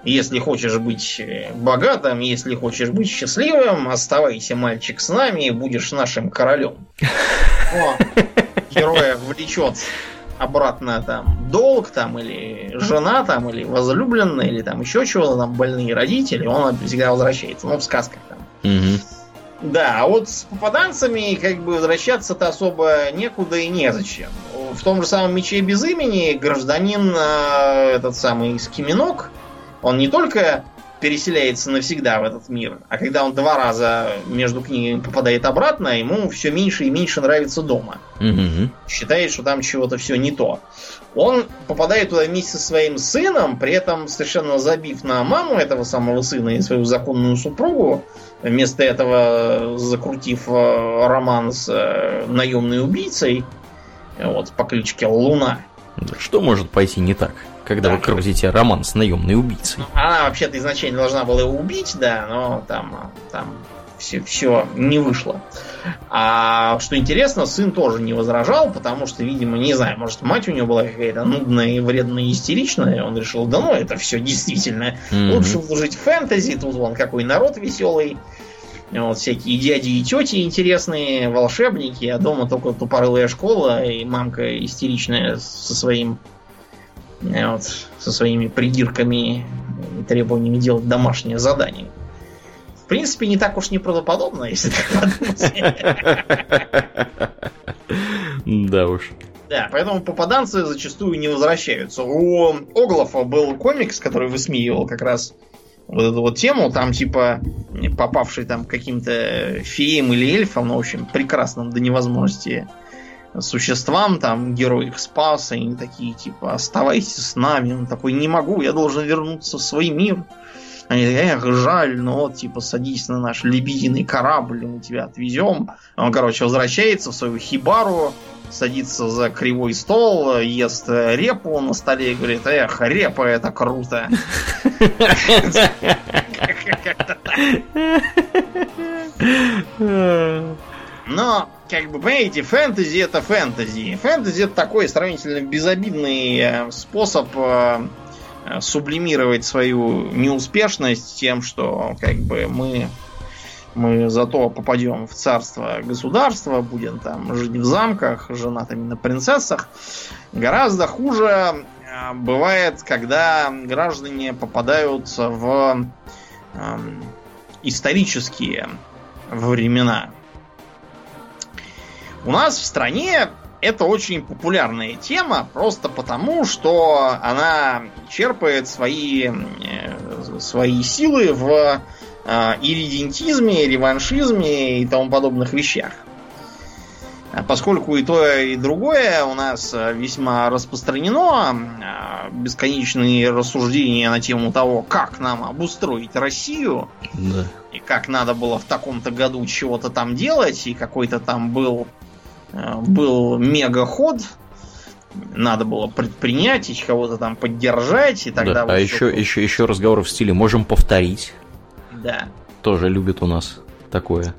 Если хочешь быть э, богатым, если хочешь быть счастливым, оставайся, мальчик, с нами и будешь нашим королем. О, героя влечет обратно там долг там или жена там или возлюбленная или там еще чего-то там больные родители, он всегда возвращается. Ну, в сказках там. Угу. Да, а вот с попаданцами как бы возвращаться-то особо некуда и незачем. В том же самом мече без имени гражданин э, этот самый Скиминок, он не только переселяется навсегда в этот мир, а когда он два раза между книгами попадает обратно, ему все меньше и меньше нравится дома. Угу. Считает, что там чего-то все не то. Он попадает туда вместе со своим сыном, при этом совершенно забив на маму этого самого сына и свою законную супругу, вместо этого закрутив э, роман с э, наемной убийцей, вот, по кличке Луна. Что может пойти не так? Когда да. вы крутите роман с наемной убийцей. Ну, она вообще-то изначально должна была его убить, да, но там, там все, все не вышло. А что интересно, сын тоже не возражал, потому что, видимо, не знаю, может, мать у него была какая-то нудная и вредная, истеричная, он решил, да ну, это все действительно. Mm-hmm. Лучше вложить фэнтези, тут вон какой народ веселый. Вот всякие дяди и тети интересные, волшебники, а дома только тупорылая школа и мамка истеричная со своим вот, со своими придирками и требованиями делать домашнее задание. В принципе, не так уж неправдоподобно, если так подумать. Да уж. Да, поэтому попаданцы зачастую не возвращаются. У Оглофа был комикс, который высмеивал как раз вот эту вот тему, там типа попавший там каким-то феем или эльфом, ну, в общем, прекрасным до невозможности существам, там герой их спас, и они такие, типа, оставайтесь с нами. Он такой, не могу, я должен вернуться в свой мир. Они эх, жаль, но вот, типа, садись на наш лебединый корабль, мы тебя отвезем. Он, короче, возвращается в свою хибару, садится за кривой стол, ест репу на столе и говорит, эх, репа это круто. Но, как бы, понимаете, фэнтези это фэнтези. Фэнтези это такой сравнительно безобидный э, способ э, э, сублимировать свою неуспешность тем, что как бы мы мы зато попадем в царство государства, будем там жить в замках, женатыми на принцессах. Гораздо хуже бывает, когда граждане попадают в э, исторические времена. У нас в стране это очень популярная тема, просто потому, что она черпает свои, э, свои силы в э, иридентизме, реваншизме и тому подобных вещах. А поскольку и то, и другое у нас весьма распространено, а, бесконечные рассуждения на тему того, как нам обустроить Россию, да. и как надо было в таком-то году чего-то там делать, и какой-то там был был мега-ход, надо было предпринять, и кого-то там поддержать, и тогда... Да, вот а еще, еще, еще разговор в стиле «можем повторить». Да. Тоже любит у нас такое.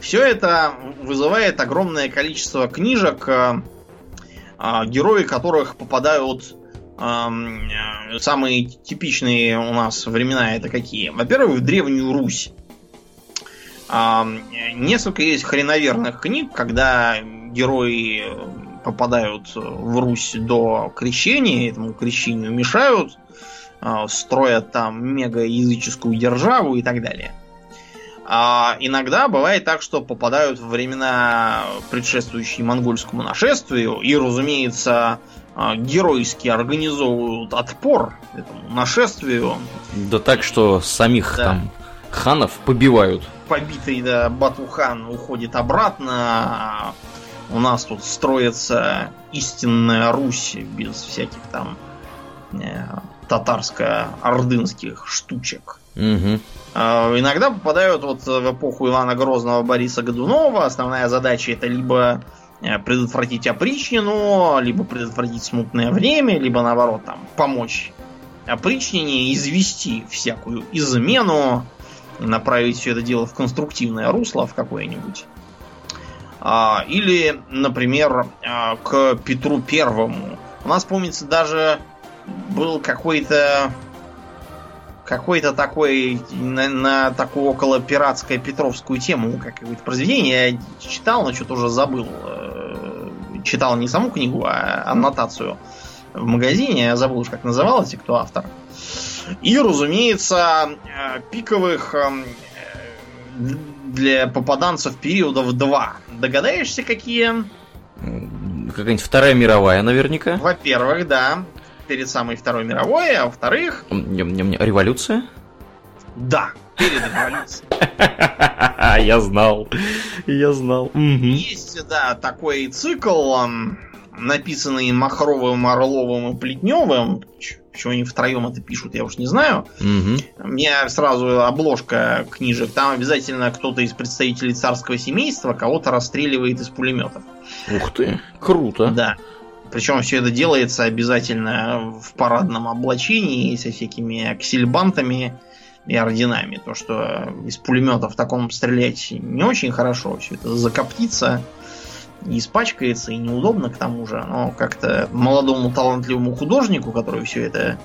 Все это вызывает огромное количество книжек, э, э, герои которых попадают самые типичные у нас времена это какие? Во-первых, в Древнюю Русь. Несколько есть хреноверных книг, когда герои попадают в Русь до крещения, этому крещению мешают, а, строят там мега-языческую державу и так далее. А иногда бывает так, что попадают в времена, предшествующие монгольскому нашествию, и, разумеется, а, геройски организовывают отпор этому нашествию. Да так, что самих да. там ханов побивают. Побитый, да, Батухан уходит обратно, у нас тут строится истинная Русь без всяких там э, татарско-ордынских штучек. Угу. Э, иногда попадают вот в эпоху Ивана Грозного Бориса Годунова. Основная задача это либо э, предотвратить опричнину, либо предотвратить смутное время, либо наоборот там помочь опричнине извести всякую измену, направить все это дело в конструктивное русло в какое-нибудь. А, или, например, а, к Петру Первому. У нас, помнится, даже был какой-то какой-то такой на, на такую около пиратскую петровскую тему какое-то произведение я читал, но что-то уже забыл. Э, читал не саму книгу, а аннотацию в магазине. Я забыл уж, как называлось и кто автор. И, разумеется, э, пиковых эм, для попаданцев периодов два. Догадаешься, какие? Какая-нибудь Вторая мировая, наверняка. Во-первых, да. Перед самой Второй мировой, а во-вторых... Революция? Да, перед революцией. Я знал. Я знал. Есть, да, такой цикл, написанный Махровым, Орловым и Плетневым. Почему они втроем это пишут, я уж не знаю. Угу. Мне сразу обложка книжек. Там обязательно кто-то из представителей царского семейства кого-то расстреливает из пулеметов. Ух ты, круто. Да. Причем все это делается обязательно в парадном облачении со всякими аксельбантами и орденами. То, что из пулеметов в таком стрелять не очень хорошо, все это закоптится и испачкается, и неудобно к тому же. Но как-то молодому талантливому художнику, который все это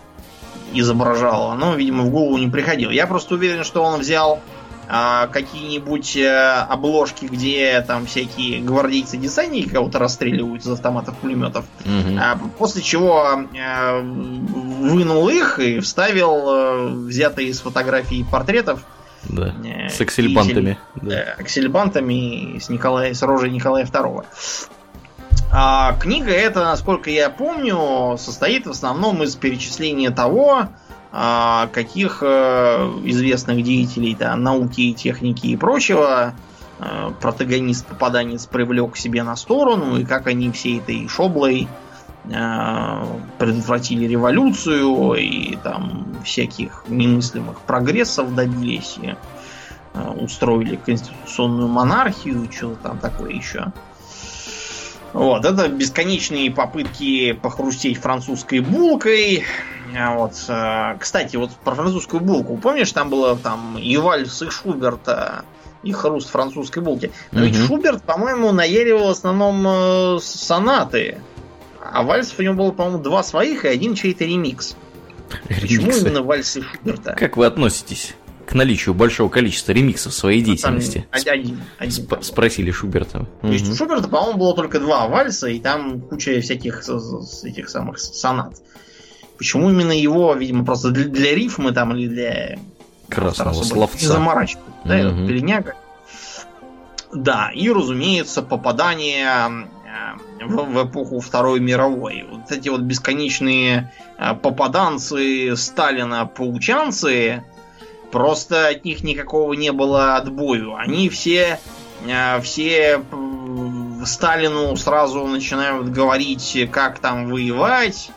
изображал, оно, видимо, в голову не приходило. Я просто уверен, что он взял а, какие-нибудь а, обложки, где там всякие гвардейцы-десантники кого-то расстреливают из автоматов пулеметов, угу. а, после чего а, вынул их и вставил а, взятые из фотографий портретов да. Э, с аксельбантами. Да. Э, аксельбантами с, Николая, с рожей Николая II. А книга эта, насколько я помню, состоит в основном из перечисления того, а, каких э, известных деятелей да, науки, техники и прочего протагонист-попаданец привлек к себе на сторону, и как они всей этой шоблой предотвратили революцию и там всяких немыслимых прогрессов добились и э, устроили конституционную монархию, что-то там такое еще. Вот, это бесконечные попытки похрустеть французской булкой. А вот, э, кстати, вот про французскую булку. Помнишь, там было там и вальс, и Шуберта, и хруст французской булки. Но угу. ведь Шуберт, по-моему, наяривал в основном э, сонаты. А вальсов у него было, по-моему, два своих и один чей-то ремикс. Ремиксы. Почему именно вальсы Шуберта? Как вы относитесь к наличию большого количества ремиксов своей деятельности? Один. один Сп- спросили Шуберта. То есть у Шуберта, по-моему, было только два вальса, и там куча всяких этих самых сонат. Почему именно его, видимо, просто для, для рифмы там или для красного словца. Не заморачивать. Да, угу. Да, и, разумеется, попадание в, эпоху Второй мировой. Вот эти вот бесконечные э, попаданцы Сталина, паучанцы, просто от них никакого не было отбою. Они все, э, все Сталину сразу начинают говорить, как там воевать,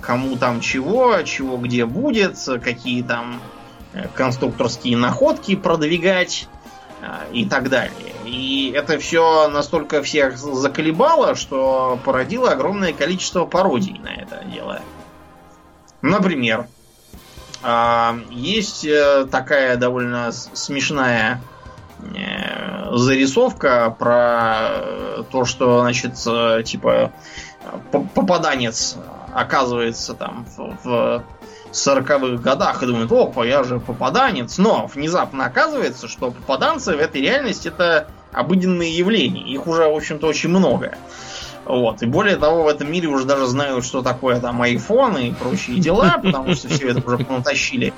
кому там чего, чего где будет, какие там конструкторские находки продвигать а, и так далее. И это все настолько всех заколебало, что породило огромное количество пародий на это дело. Например, а, есть э, такая довольно смешная э, зарисовка про то, что, значит, э, типа попаданец оказывается там в 40-х годах и думают, опа, я же попаданец. Но внезапно оказывается, что попаданцы в этой реальности это обыденные явления. Их уже, в общем-то, очень много. Вот. И более того, в этом мире уже даже знают, что такое там айфоны и прочие дела, потому что все это уже понатащили.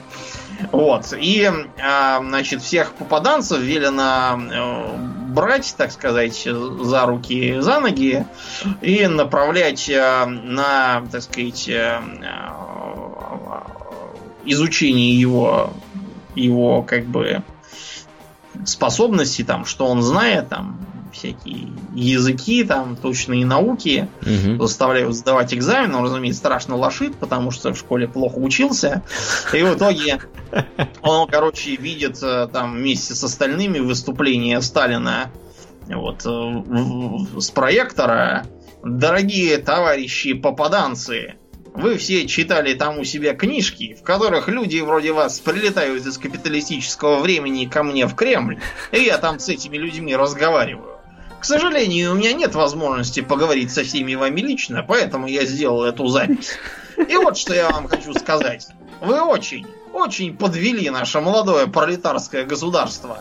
Вот. И, а, значит, всех попаданцев велено э, брать, так сказать, за руки, за ноги и направлять э, на, так сказать, изучение его, его как бы способности, там, что он знает, там, всякие языки, там, точные науки, угу. заставляют сдавать экзамен, он, разумеется, страшно лошит, потому что в школе плохо учился, и в итоге он, короче, видит э, там вместе с остальными выступление Сталина вот, э, с проектора. Дорогие товарищи попаданцы, вы все читали там у себя книжки, в которых люди вроде вас прилетают из капиталистического времени ко мне в Кремль, и я там с этими людьми разговариваю. К сожалению, у меня нет возможности поговорить со всеми вами лично, поэтому я сделал эту запись. И вот что я вам хочу сказать. Вы очень, очень подвели наше молодое пролетарское государство.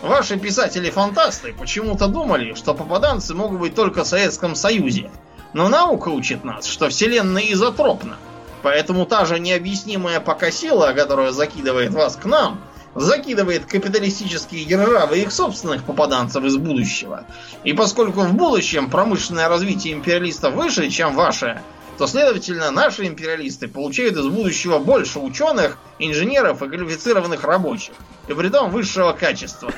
Ваши писатели-фантасты почему-то думали, что попаданцы могут быть только в Советском Союзе. Но наука учит нас, что Вселенная изотропна. Поэтому та же необъяснимая пока сила, которая закидывает вас к нам, закидывает капиталистические державы их собственных попаданцев из будущего. И поскольку в будущем промышленное развитие империалистов выше, чем ваше, то, следовательно, наши империалисты получают из будущего больше ученых, инженеров и квалифицированных рабочих. И при том высшего качества.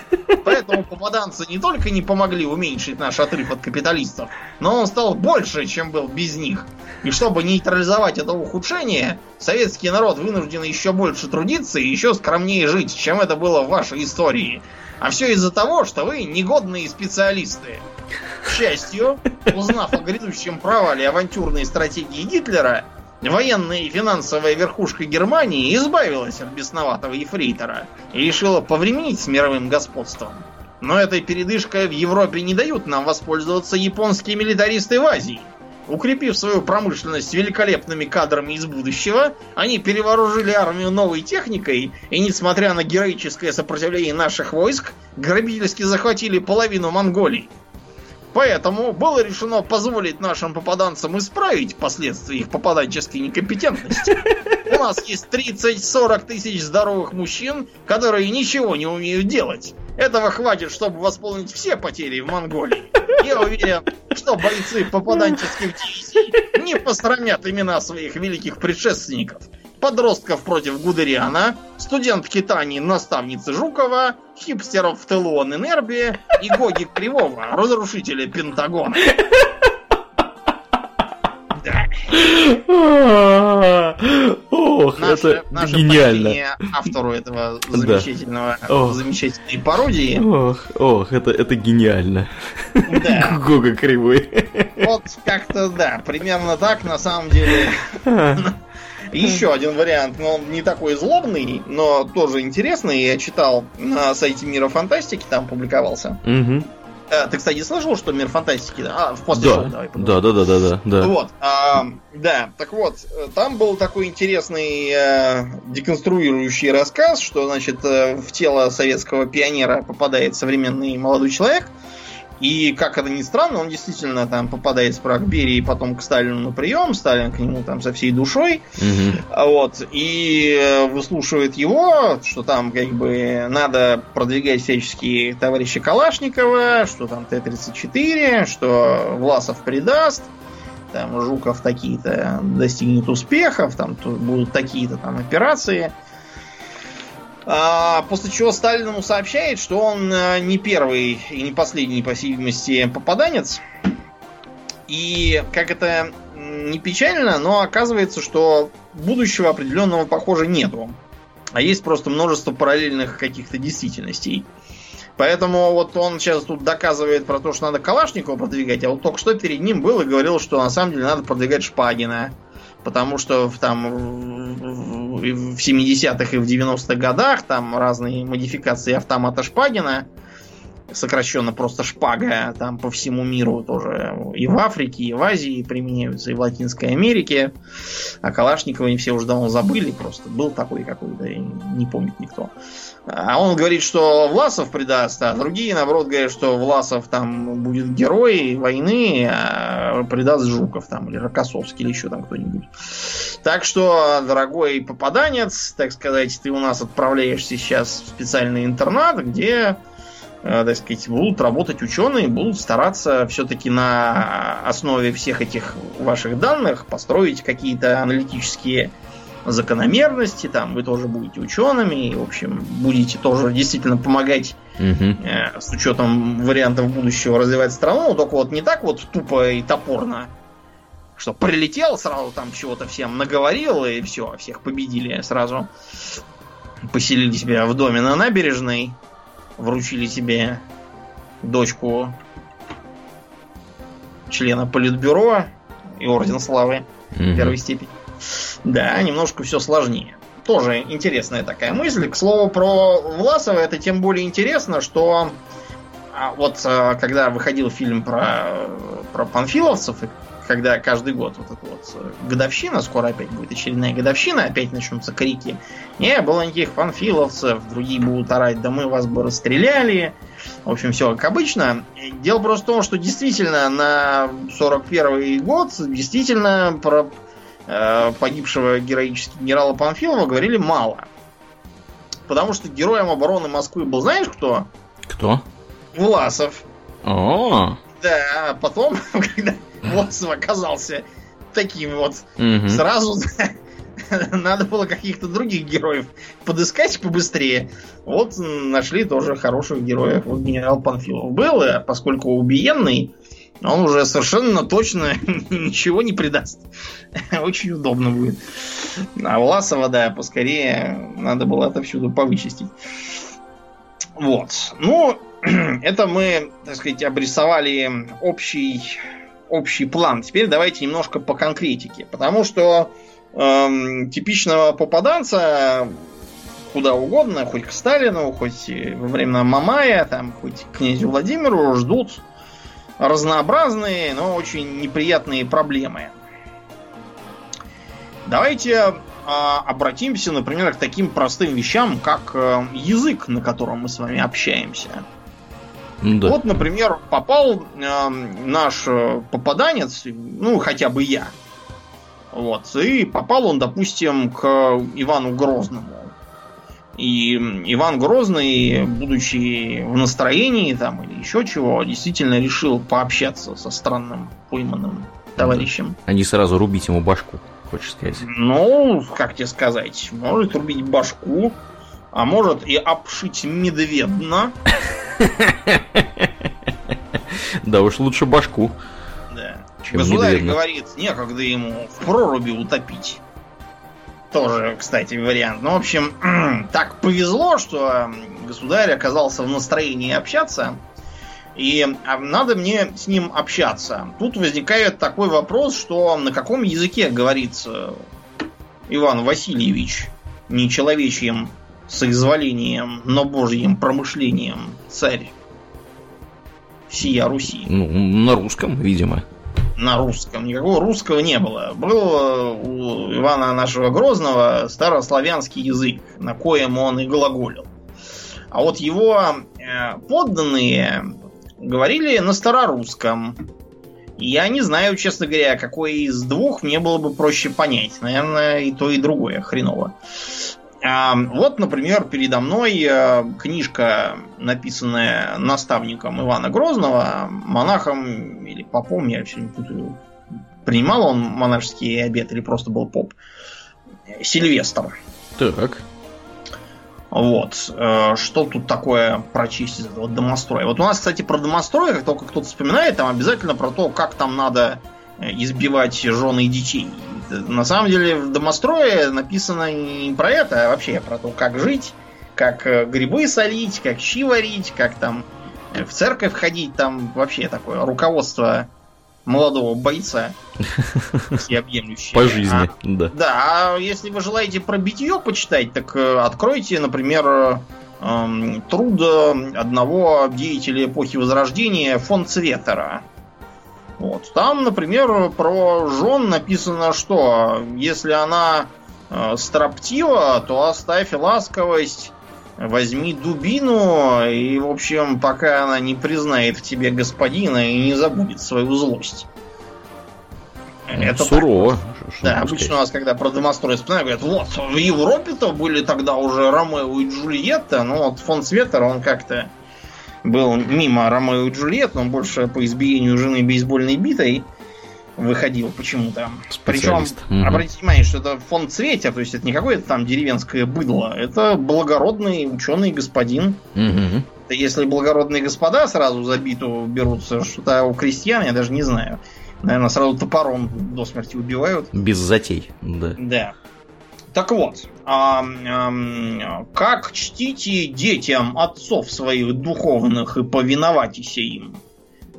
Поэтому попаданцы не только не помогли уменьшить наш отрыв от капиталистов, но он стал больше, чем был без них. И чтобы нейтрализовать это ухудшение, советский народ вынужден еще больше трудиться и еще скромнее жить, чем это было в вашей истории. А все из-за того, что вы негодные специалисты. К счастью, узнав о грядущем провале авантюрной стратегии Гитлера, военная и финансовая верхушка Германии избавилась от бесноватого ефрейтора и решила повременить с мировым господством. Но этой передышкой в Европе не дают нам воспользоваться японские милитаристы в Азии. Укрепив свою промышленность великолепными кадрами из будущего, они перевооружили армию новой техникой и, несмотря на героическое сопротивление наших войск, грабительски захватили половину Монголии. Поэтому было решено позволить нашим попаданцам исправить последствия их попаданческой некомпетентности. У нас есть 30-40 тысяч здоровых мужчин, которые ничего не умеют делать. Этого хватит, чтобы восполнить все потери в Монголии. Я уверен, что бойцы попаданческих дивизий не посрамят имена своих великих предшественников. Подростков против Гудериана, студентки Тани, наставницы Жукова, хипстеров Телуон Энерби и Гоги Кривого, разрушителя Пентагона. Ох, это гениально. автору этого замечательного, замечательной пародии. Ох, ох, это, это гениально. Да. Гога кривой. Вот как-то, да, примерно так на самом деле. Еще один вариант, но он не такой злобный, но тоже интересный. Я читал на сайте Мира Фантастики, там публиковался. Угу. Ты, кстати, слышал, что мир фантастики? А, в после да. давай Да, да, да, да, да. Вот. А, да, так вот, там был такой интересный э, деконструирующий рассказ, что, значит, э, в тело советского пионера попадает современный молодой человек, и, как это ни странно, он действительно там попадает справа к Берии, потом к Сталину на прием, Сталин к нему там со всей душой, угу. вот, и э, выслушивает его, что там как бы надо продвигать всяческие товарища Калашникова, что там Т-34, что Власов предаст, там Жуков такие-то достигнет успехов, там будут такие-то там операции. А, после чего Сталин ему сообщает, что он э, не первый и не последний, по всей видимости, попаданец. И как это не печально, но оказывается, что будущего определенного, похоже, нету. А есть просто множество параллельных каких-то действительностей. Поэтому вот он сейчас тут доказывает про то, что надо Калашникова продвигать, а вот только что перед ним был и говорил, что на самом деле надо продвигать Шпагина потому что в, там в 70-х и в 90-х годах там разные модификации автомата Шпагина, сокращенно просто шпага, там по всему миру тоже и в Африке, и в Азии применяются, и в Латинской Америке. А Калашникова не все уже давно забыли, просто был такой какой-то, не помнит никто. А он говорит, что Власов предаст, а другие, наоборот, говорят, что Власов там будет герой войны, а предаст Жуков там, или Рокоссовский, или еще там кто-нибудь. Так что, дорогой попаданец, так сказать, ты у нас отправляешься сейчас в специальный интернат, где э, так сказать, будут работать ученые, будут стараться все-таки на основе всех этих ваших данных построить какие-то аналитические закономерности, там вы тоже будете учеными, и, в общем, будете тоже действительно помогать угу. э, с учетом вариантов будущего развивать страну, только вот не так вот тупо и топорно, что прилетел сразу там чего-то всем наговорил, и все, всех победили сразу. Поселили себя в доме на набережной, вручили себе дочку члена политбюро и орден славы угу. первой степени. Да, немножко все сложнее. Тоже интересная такая мысль. К слову, про Власова это тем более интересно, что а, вот а, когда выходил фильм про, про панфиловцев, и когда каждый год вот эта вот э, годовщина, скоро опять будет очередная годовщина, опять начнутся крики. Не было никаких панфиловцев, другие будут орать, да мы вас бы расстреляли. В общем, все как обычно. Дело просто в том, что действительно на 41 год действительно про погибшего героически генерала Панфилова говорили мало. Потому что героем обороны Москвы был знаешь кто? Кто? Власов. О. Да, а потом, когда Власов оказался таким вот, угу. сразу надо было каких-то других героев подыскать побыстрее. Вот нашли тоже хороших героев. Вот генерал Панфилов был, а поскольку убиенный, он уже совершенно точно ничего не придаст. Очень удобно будет. А Власова, да, поскорее надо было отовсюду повычистить. Вот. Ну, это мы, так сказать, обрисовали общий, общий план. Теперь давайте немножко по конкретике. Потому что эм, типичного попаданца куда угодно, хоть к Сталину, хоть во времена Мамая, там, хоть к князю Владимиру ждут разнообразные, но очень неприятные проблемы. Давайте а, обратимся, например, к таким простым вещам, как а, язык, на котором мы с вами общаемся. Да. Вот, например, попал э, наш попаданец, ну, хотя бы я. Вот, и попал он, допустим, к Ивану Грозному. И Иван Грозный, будучи в настроении там или еще чего, действительно решил пообщаться со странным пойманным товарищем. А не сразу рубить ему башку, хочешь сказать? Ну, как тебе сказать, может рубить башку, а может и обшить медведно. Да уж лучше башку. Да. Государь говорит, некогда ему в проруби утопить. Тоже, кстати, вариант. Ну, в общем, так повезло, что государь оказался в настроении общаться. И а, надо мне с ним общаться. Тут возникает такой вопрос, что на каком языке говорит Иван Васильевич, не человечьим соизволением, но божьим промышлением царь сия Руси. Ну, на русском, видимо. На русском. Никакого русского не было. Был э, у Ивана нашего Грозного старославянский язык, на коем он и глаголил. А вот его э, подданные говорили на старорусском. Я не знаю, честно говоря, какой из двух мне было бы проще понять. Наверное, и то, и другое хреново. Вот, например, передо мной э, книжка, написанная наставником Ивана Грозного, монахом или попом, я вообще не путаю. Принимал он монашеский обед или просто был поп? Сильвестр. Так. Вот. Э, что тут такое прочесть из этого домостроя? Вот у нас, кстати, про домострой, как только кто-то вспоминает, там обязательно про то, как там надо э, избивать жены и детей. На самом деле в домострое написано не про это, а вообще про то, как жить, как э, грибы солить, как щи варить, как там в церковь ходить, там вообще такое руководство молодого бойца всеобъемлющее. По жизни, а, да. Да, а если вы желаете про битье почитать, так э, откройте, например, эм, труд одного деятеля эпохи Возрождения фон Цветера. Вот. Там, например, про жен написано, что если она э, строптива, то оставь ласковость Возьми дубину, и, в общем, пока она не признает в тебе господина и не забудет свою злость. Это сурово. Да, обычно у нас, когда про домострой вспоминают, говорят, вот, в Европе-то были тогда уже Ромео и Джульетта, но вот фон Светер, он как-то был мимо Ромео и Джульетты, он больше по избиению жены бейсбольной битой выходил почему-то. Причем, угу. обратите внимание, что это фон Цветя, то есть это не какое-то там деревенское быдло, это благородный ученый господин. Угу. Если благородные господа сразу за биту берутся, что-то у крестьян, я даже не знаю. Наверное, сразу топором до смерти убивают. Без затей, да. Да. Так вот, а, а, как чтите детям отцов своих духовных и повиновайтесь им?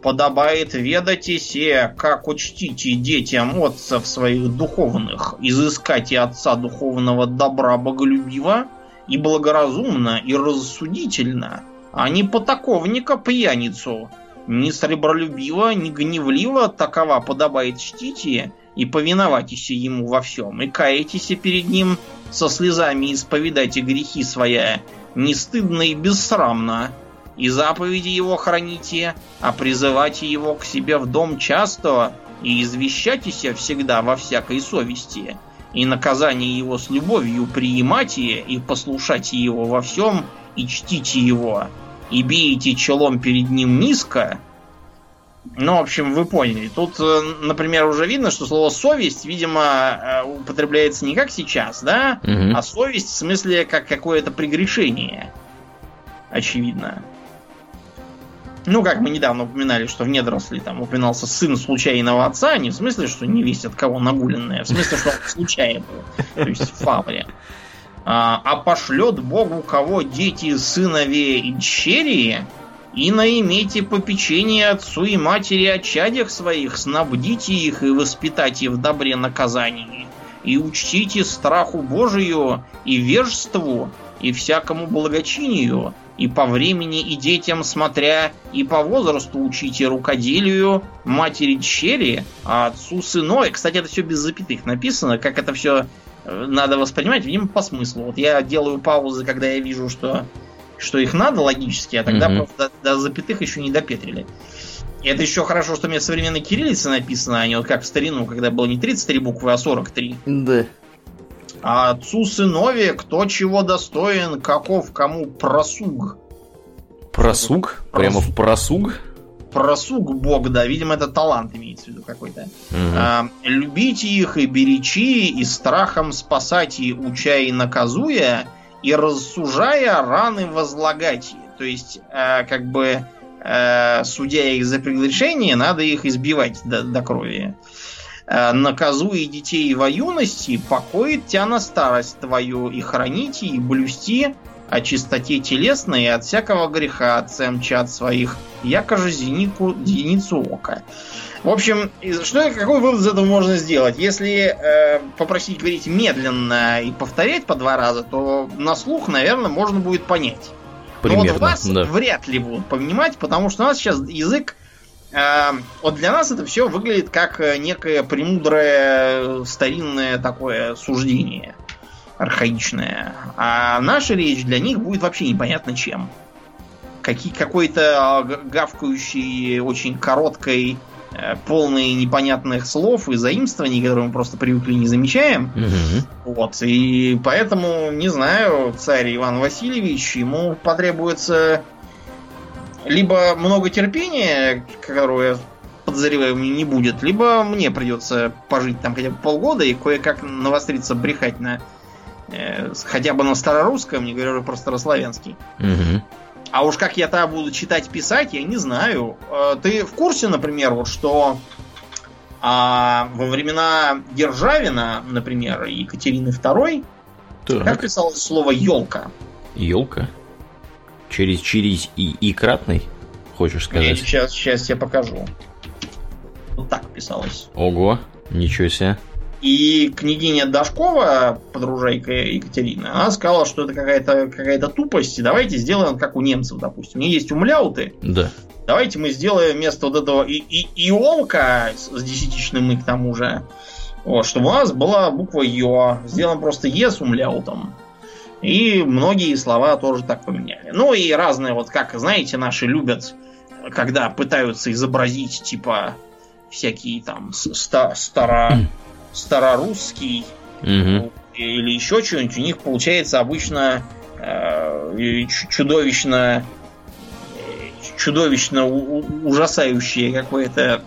подобает ведать и се, как учтите детям отцев своих духовных, изыскать и отца духовного добра боголюбиво и благоразумно и рассудительно, а не потаковника пьяницу, ни сребролюбиво, ни гневливо такова подобает чтите и повиновайтесь ему во всем, и каетесь перед ним со слезами исповедайте грехи своя, не стыдно и бессрамно, и заповеди его храните, а призывайте его к себе в дом часто, и извещайтесь всегда во всякой совести, и наказание его с любовью приимайте, и послушайте его во всем, и чтите его, и бейте челом перед ним низко. Ну, в общем, вы поняли. Тут, э, например, уже видно, что слово совесть, видимо, э, употребляется не как сейчас, да, угу. а совесть в смысле как какое-то прегрешение. Очевидно. Ну, как мы недавно упоминали, что в недоросли там упоминался сын случайного отца, не в смысле, что не весь от кого нагуленный, а в смысле, что он случайно был. То есть в фабре. А, а пошлет Богу кого дети сынове и дщери, и наимейте попечение отцу и матери о чадях своих, снабдите их и воспитайте в добре наказании, и учтите страху Божию и вежеству, и всякому благочинию, и по времени, и детям смотря, и по возрасту учите рукоделию, матери черри, а отцу сыной. Кстати, это все без запятых написано, как это все э, надо воспринимать, видимо, по смыслу. Вот я делаю паузы, когда я вижу, что, что их надо логически, а тогда mm-hmm. просто до, до запятых еще не допетрили. И это еще хорошо, что у меня современной кириллице написано, а не вот как в старину, когда было не 33 буквы, а 43. Да. А отцу сынове кто чего достоин, каков кому просуг. Просуг? Прямо в просуг? Просуг бог, да, видимо, это талант имеется в виду какой-то. Угу. А, любите их и беречи, и страхом спасать, и уча и наказуя, и рассужая раны возлагать. То есть, а, как бы э, судя их за прегрешение, надо их избивать до, до крови. Э, наказуя детей во юности, покоит тебя на старость твою, и храните, и блюсти о чистоте телесной и от всякого греха отцем чад своих, якоже зенику, зеницу ока. В общем, что, какой вывод из этого можно сделать? Если э, попросить говорить медленно и повторять по два раза, то на слух, наверное, можно будет понять. Примерно, Но вот вас да. вряд ли будут понимать, потому что у нас сейчас язык э, вот для нас это все выглядит как некое премудрое старинное такое суждение архаичное. А наша речь для них будет вообще непонятно чем. Какие, какой-то гавкающий, очень короткой Э, полные непонятных слов и заимствований, которые мы просто привыкли не замечаем. Угу. Вот. И поэтому, не знаю, царь Иван Васильевич, ему потребуется либо много терпения, которое подозреваю, не будет, либо мне придется пожить там хотя бы полгода и кое-как навостриться брехать на э, хотя бы на старорусском, не говорю про старославянский. Угу. А уж как я тогда буду читать, писать, я не знаю. Э, ты в курсе, например, вот что а, во времена Державина, например, Екатерины II, так. как писалось слово елка? Елка? Через через и, и кратный, хочешь сказать? Я сейчас, сейчас я покажу. Вот так писалось. Ого, ничего себе. И княгиня Дашкова, подружайка Екатерины, она сказала, что это какая-то какая тупость, и давайте сделаем как у немцев, допустим. У них есть умляуты. Да. Давайте мы сделаем вместо вот этого и, и, ионка с десятичным и к тому же, вот, чтобы у нас была буква Ё. Сделаем просто Е с умляутом. И многие слова тоже так поменяли. Ну и разные, вот как, знаете, наши любят, когда пытаются изобразить, типа, всякие там ста- старо старорусский угу. или еще что-нибудь, у них получается обычно э, чудовищно чудовищно ужасающее какое-то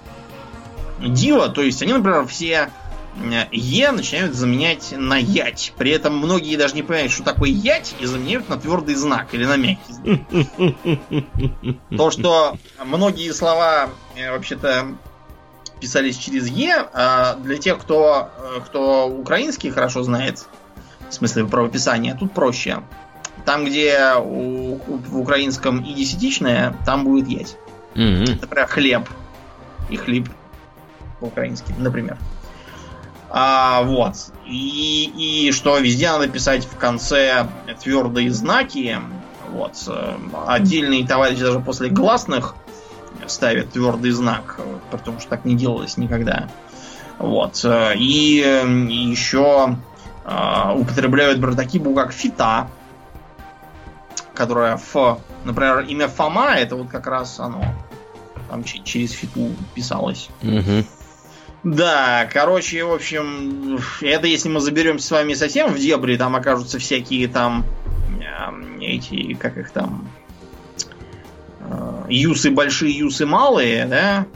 диво. То есть они, например, все э, Е начинают заменять на ять. При этом многие даже не понимают, что такое ять, и заменяют на твердый знак или на мягкий знак. То, что многие слова э, вообще-то писались через Е, а для тех, кто, э, кто украинский хорошо знает, в смысле правописания, тут проще. Там, где у, у, в украинском и десятичное, там будет есть. Mm-hmm. Например, хлеб. И хлеб по-украински, например. А, вот. И, и что везде надо писать в конце твердые знаки. Вот. Э, отдельные товарищи даже после гласных ставят твердый знак, потому что так не делалось никогда. Вот. И еще употребляют буквы, как фита, которая Ф. Например, имя Фома, это вот как раз оно. Там через фиту писалось. Угу. Да, короче, в общем, это если мы заберемся с вами совсем в дебри, там окажутся всякие там эти, как их там, Э, юсы большие, юсы малые, да.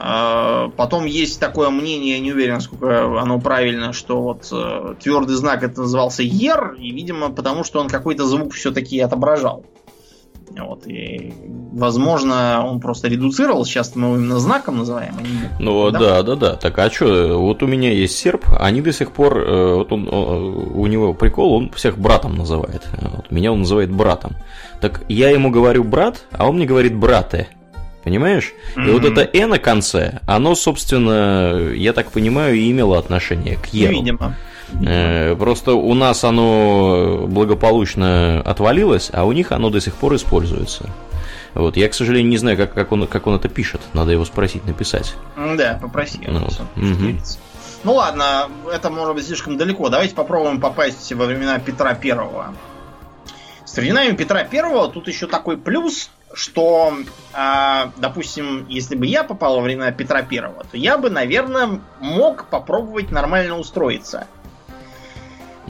Э, потом есть такое мнение, не уверен, насколько оно правильно, что вот э, твердый знак это назывался Ер, и, видимо, потому что он какой-то звук все-таки отображал. Вот, и, возможно, он просто редуцировал, сейчас мы его именно знаком называем. А не... Ну да? да, да, да. Так а что, вот у меня есть серп, они до сих пор, вот он, у него прикол, он всех братом называет. Вот, меня он называет братом. Так я ему говорю брат, а он мне говорит брате. Понимаешь? Mm-hmm. И вот это «э» на конце, оно, собственно, я так понимаю, и имело отношение к «еру». Видимо. Э, просто у нас оно благополучно отвалилось, а у них оно до сих пор используется. Вот, я, к сожалению, не знаю, как, как, он, как он это пишет. Надо его спросить, написать. Да, попроси. Ну, угу. ну ладно, это может быть слишком далеко. Давайте попробуем попасть во времена Петра Первого. С временами Петра Первого тут еще такой плюс, что, э, допустим, если бы я попал во времена Петра Первого, то я бы, наверное, мог попробовать нормально устроиться.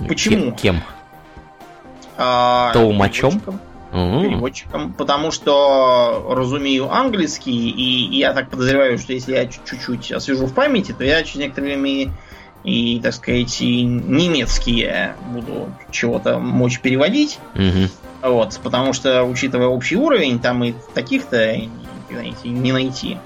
Почему? Кем? кем? А, Толмачом? Переводчиком, mm переводчиком. Потому что разумею английский, и я так подозреваю, что если я чуть-чуть освежу в памяти, то я через некоторое время и, так сказать, и немецкие буду чего-то мочь переводить. Угу. Вот, потому что, учитывая общий уровень, там и таких-то не найти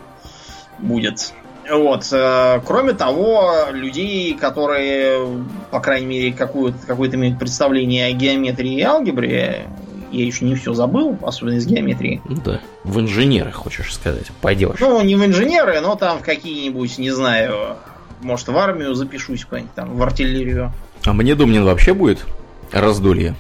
будет. Вот. Э, кроме того, людей, которые, по крайней мере, какое-то какое имеют представление о геометрии и алгебре, я еще не все забыл, особенно из геометрии. Ну да. В инженеры, хочешь сказать, пойдешь. Ну, не в инженеры, но там в какие-нибудь, не знаю, может, в армию запишусь куда-нибудь там, в артиллерию. А мне Думнин вообще будет раздолье?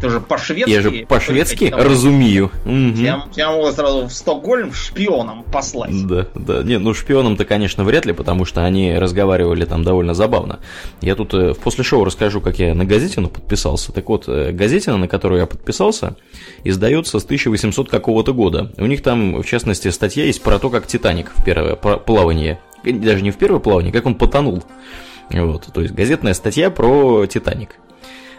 Ты же по-шведски. Я же по-шведски разумею. Угу. Тебя, тебя могут сразу в Стокгольм шпионом послать. Да, да. Не, ну шпионом-то, конечно, вряд ли, потому что они разговаривали там довольно забавно. Я тут э, в после шоу расскажу, как я на газетину подписался. Так вот, э, газетина, на которую я подписался, издается с 1800 какого-то года. У них там, в частности, статья есть про то, как Титаник в первое плавание, даже не в первое плавание, как он потонул. Вот, то есть газетная статья про Титаник.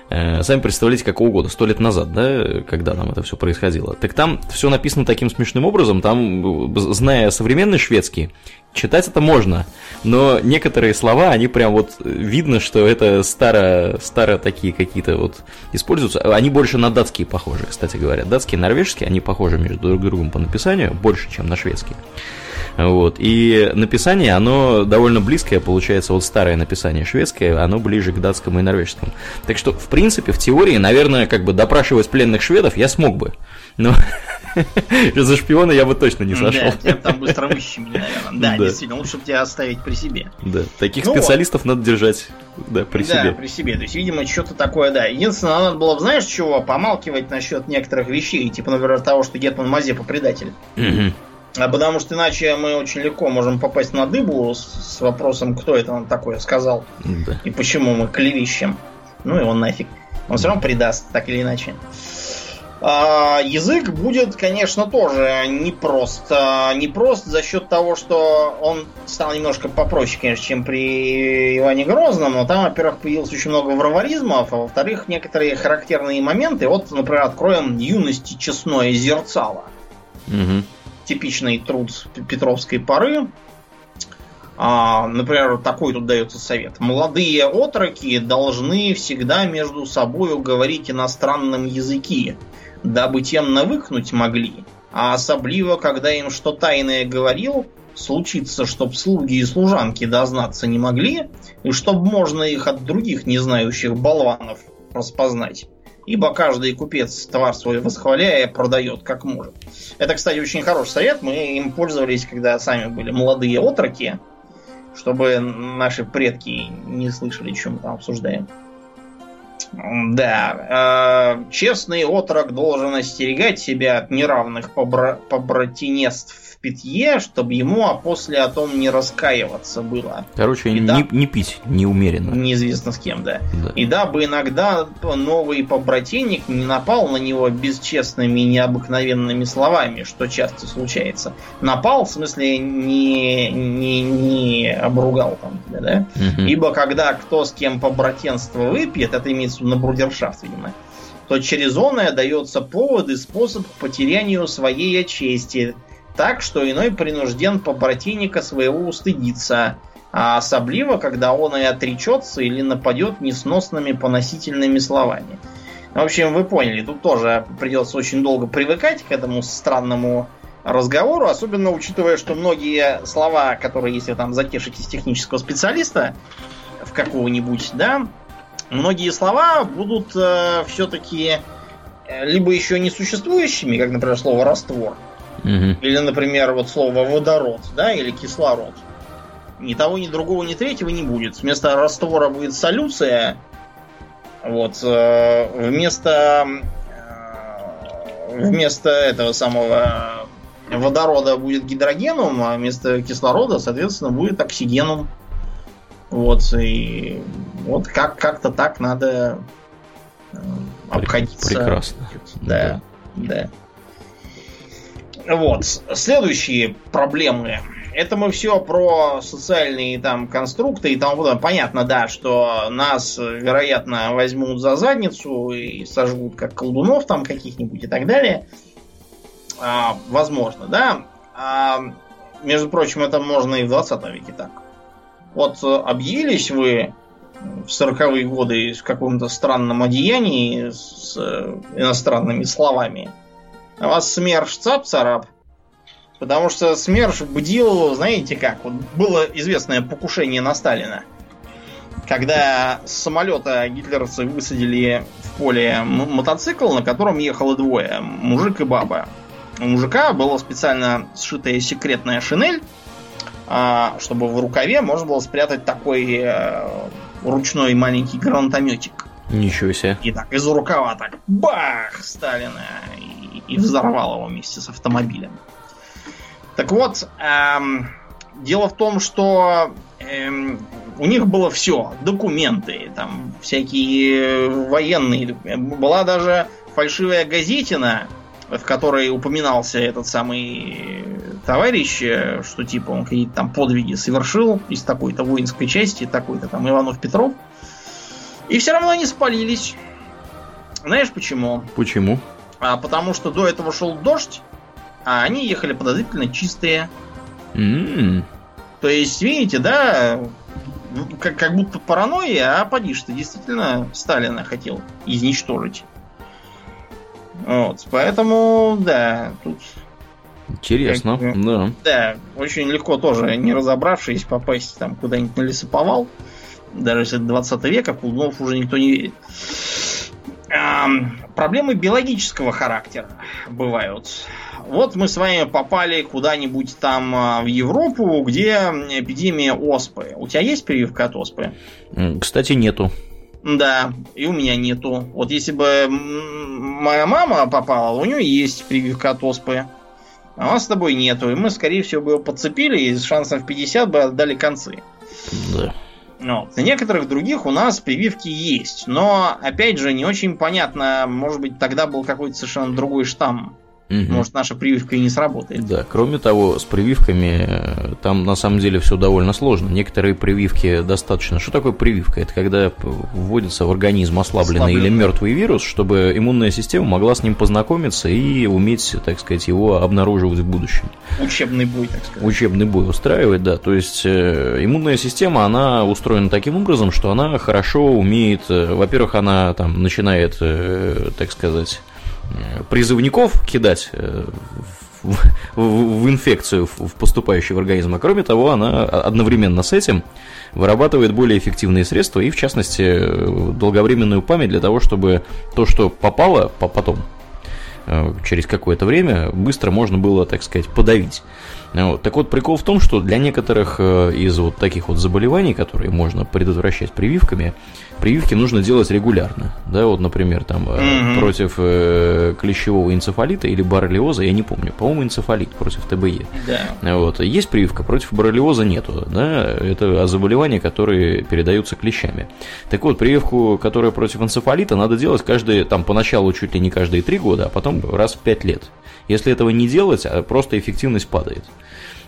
Э, сами представляете, какого года, сто лет назад, да, когда там это все происходило. Так там все написано таким смешным образом, там, зная современный шведский, читать это можно, но некоторые слова, они прям вот видно, что это старо, старо такие какие-то вот используются. Они больше на датские похожи, кстати говоря. Датские и норвежские, они похожи между друг другом по написанию больше, чем на шведский. Вот. И написание, оно довольно близкое, получается, вот старое написание шведское, оно ближе к датскому и норвежскому. Так что, в принципе, в теории, наверное, как бы допрашивать пленных шведов я смог бы. Но за шпиона я бы точно не сошел. Да, тебя там быстро выщемили, наверное. Да, действительно, лучше бы тебя оставить при себе. Да, таких ну специалистов надо держать да, при себе. Да, при себе. То есть, видимо, что-то такое, да. Единственное, надо было, знаешь, чего, помалкивать насчет некоторых вещей, типа, например, того, что Гетман Мазепа предатель. А потому что иначе мы очень легко можем попасть на дыбу с, с вопросом, кто это нам такое сказал. Да. И почему мы клевищем. Ну и он нафиг. Он все равно предаст, так или иначе. А, язык будет, конечно, тоже непрост. А, непрост за счет того, что он стал немножко попроще, конечно, чем при Иване Грозном, но там, во-первых, появилось очень много варваризмов, а во-вторых, некоторые характерные моменты. Вот, например, откроем юности честное зерцало. Угу типичный труд Петровской поры. А, например, такой тут дается совет. Молодые отроки должны всегда между собой говорить иностранном языке, дабы тем навыкнуть могли. А особливо, когда им что тайное говорил, случится, чтоб слуги и служанки дознаться не могли, и чтоб можно их от других незнающих болванов распознать ибо каждый купец товар свой восхваляя продает как может. Это, кстати, очень хороший совет. Мы им пользовались, когда сами были молодые отроки, чтобы наши предки не слышали, что мы там обсуждаем. Да, э, честный отрок должен остерегать себя от неравных побра- побратинеств питье, чтобы ему, а после о том не раскаиваться было. Короче, и не, да, не пить неумеренно. Неизвестно с кем, да. да. И дабы иногда новый побратейник не напал на него бесчестными и необыкновенными словами, что часто случается. Напал, в смысле, не, не, не обругал там тебя, да? Угу. Ибо когда кто с кем побратенство выпьет, это имеется на брудершафт, видимо, то через оное дается повод и способ к потерянию своей чести, так, что иной принужден побратинника своего устыдиться, а особливо, когда он и отречется или нападет несносными поносительными словами. В общем, вы поняли, тут тоже придется очень долго привыкать к этому странному разговору, особенно учитывая, что многие слова, которые, если там затешитесь технического специалиста в какого-нибудь, да, многие слова будут э, все-таки э, либо еще не существующими, как, например, слово раствор, Угу. Или, например, вот слово водород, да, или кислород. Ни того, ни другого, ни третьего не будет. Вместо раствора будет солюция. Вот. Э, вместо э, вместо этого самого водорода будет гидрогеном, а вместо кислорода, соответственно, будет оксигеном. Вот, и вот как- как-то так надо э, обходиться. Прекрасно. Да, да. да. Вот. Следующие проблемы. Это мы все про социальные там конструкты и тому подобное. Понятно, да, что нас, вероятно, возьмут за задницу и сожгут как колдунов там каких-нибудь и так далее. А, возможно, да. А, между прочим, это можно и в 20 веке так. Вот объявились вы в 40-е годы в каком-то странном одеянии с иностранными словами. А вас СМЕРШ цап-царап. Потому что СМЕРШ бдил, знаете как, вот было известное покушение на Сталина. Когда с самолета гитлеровцы высадили в поле мотоцикл, на котором ехало двое, мужик и баба. У мужика была специально сшитая секретная шинель, а, чтобы в рукаве можно было спрятать такой э, ручной маленький гранатометик. Ничего себе. И так из рукава так бах Сталина и, и взорвал его вместе с автомобилем. Так вот, эм, дело в том, что эм, у них было все, документы, там всякие военные, была даже фальшивая газетина, в которой упоминался этот самый товарищ, что типа он какие-то там подвиги совершил из такой-то воинской части, такой-то там Иванов Петров. И все равно они спалились. Знаешь почему? Почему? А потому что до этого шел дождь, а они ехали подозрительно чистые. Mm. То есть, видите, да, как, как будто паранойя, а поди ты действительно Сталина хотел изничтожить. Вот, поэтому, да, тут... Интересно, как, да. Да, очень легко тоже, не разобравшись, попасть там куда-нибудь на лесоповал. Даже если это 20 века, в колдунов уже никто не верит. Проблемы биологического характера бывают. Вот мы с вами попали куда-нибудь там а, в Европу, где эпидемия оспы. У тебя есть прививка от оспы? Кстати, нету. Да, и у меня нету. Вот если бы моя мама попала, у нее есть прививка от оспы. А у нас с тобой нету. И мы, скорее всего, бы его подцепили и с шансом в 50 бы отдали концы. Да. Вот. На некоторых других у нас прививки есть. Но, опять же, не очень понятно, может быть, тогда был какой-то совершенно другой штамм. Угу. Может, наша прививка и не сработает. Да, кроме того, с прививками э, там на самом деле все довольно сложно. Некоторые прививки достаточно. Что такое прививка? Это когда вводится в организм ослабленный Ослабленный. или мертвый вирус, чтобы иммунная система могла с ним познакомиться и уметь, так сказать, его обнаруживать в будущем. Учебный бой, так сказать. Учебный бой устраивать, да. То есть э, иммунная система, она устроена таким образом, что она хорошо умеет, э, во-первых, она там начинает, так сказать, призывников кидать э, в, в, в инфекцию, в поступающую в организм, а кроме того, она одновременно с этим вырабатывает более эффективные средства и, в частности, долговременную память для того, чтобы то, что попало потом, э, через какое-то время, быстро можно было, так сказать, подавить. Вот. Так вот, прикол в том, что для некоторых э, из вот таких вот заболеваний, которые можно предотвращать прививками, прививки нужно делать регулярно. Да, вот, например, там mm-hmm. против э, клещевого энцефалита или боррелиоза, я не помню, по-моему, энцефалит против ТБЕ. Да. Вот. Есть прививка, против боррелиоза нету. Да? Это заболевания, которые передаются клещами. Так вот, прививку, которая против энцефалита, надо делать каждые, там, поначалу чуть ли не каждые три года, а потом раз в пять лет. Если этого не делать, а просто эффективность падает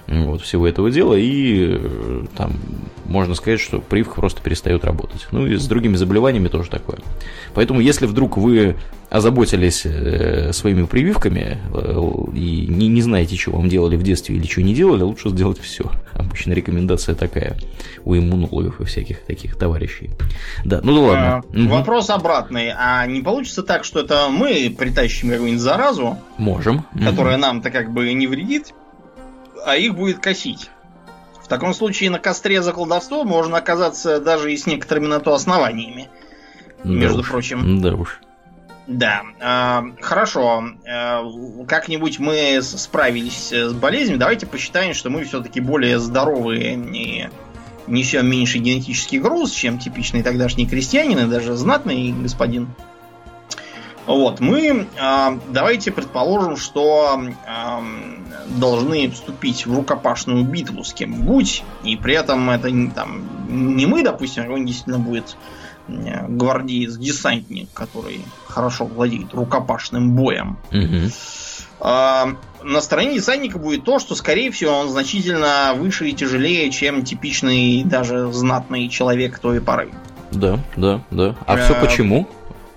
вот, всего этого дела, и э, там можно сказать, что прививка просто перестает работать. Ну и с другими заболеваниями тоже такое. Поэтому, если вдруг вы озаботились э, своими прививками э, и не, не знаете, что вам делали в детстве или что не делали, лучше сделать все. Обычно рекомендация такая у иммунологов и всяких таких товарищей. Да, ну да ладно. Вопрос обратный. А не получится так, что это мы притащим какую-нибудь заразу? Можем. Которая угу. нам-то как бы не вредит? А их будет косить. В таком случае на костре за колдовство можно оказаться даже и с некоторыми на то основаниями. Да между уж. прочим. Да уж. Да, э, хорошо. Э, как-нибудь мы справились с болезнью. Давайте посчитаем, что мы все-таки более здоровые и несем меньший генетический груз, чем типичный тогдашний крестьянин и даже знатный господин. Вот, мы э, давайте предположим, что э, должны вступить в рукопашную битву с кем-нибудь, и при этом это там не мы, допустим, а он действительно будет гвардеец-десантник, который хорошо владеет рукопашным боем. Угу. А, на стороне десантника будет то, что, скорее всего, он значительно выше и тяжелее, чем типичный даже знатный человек той поры. Да, да, да. А все почему?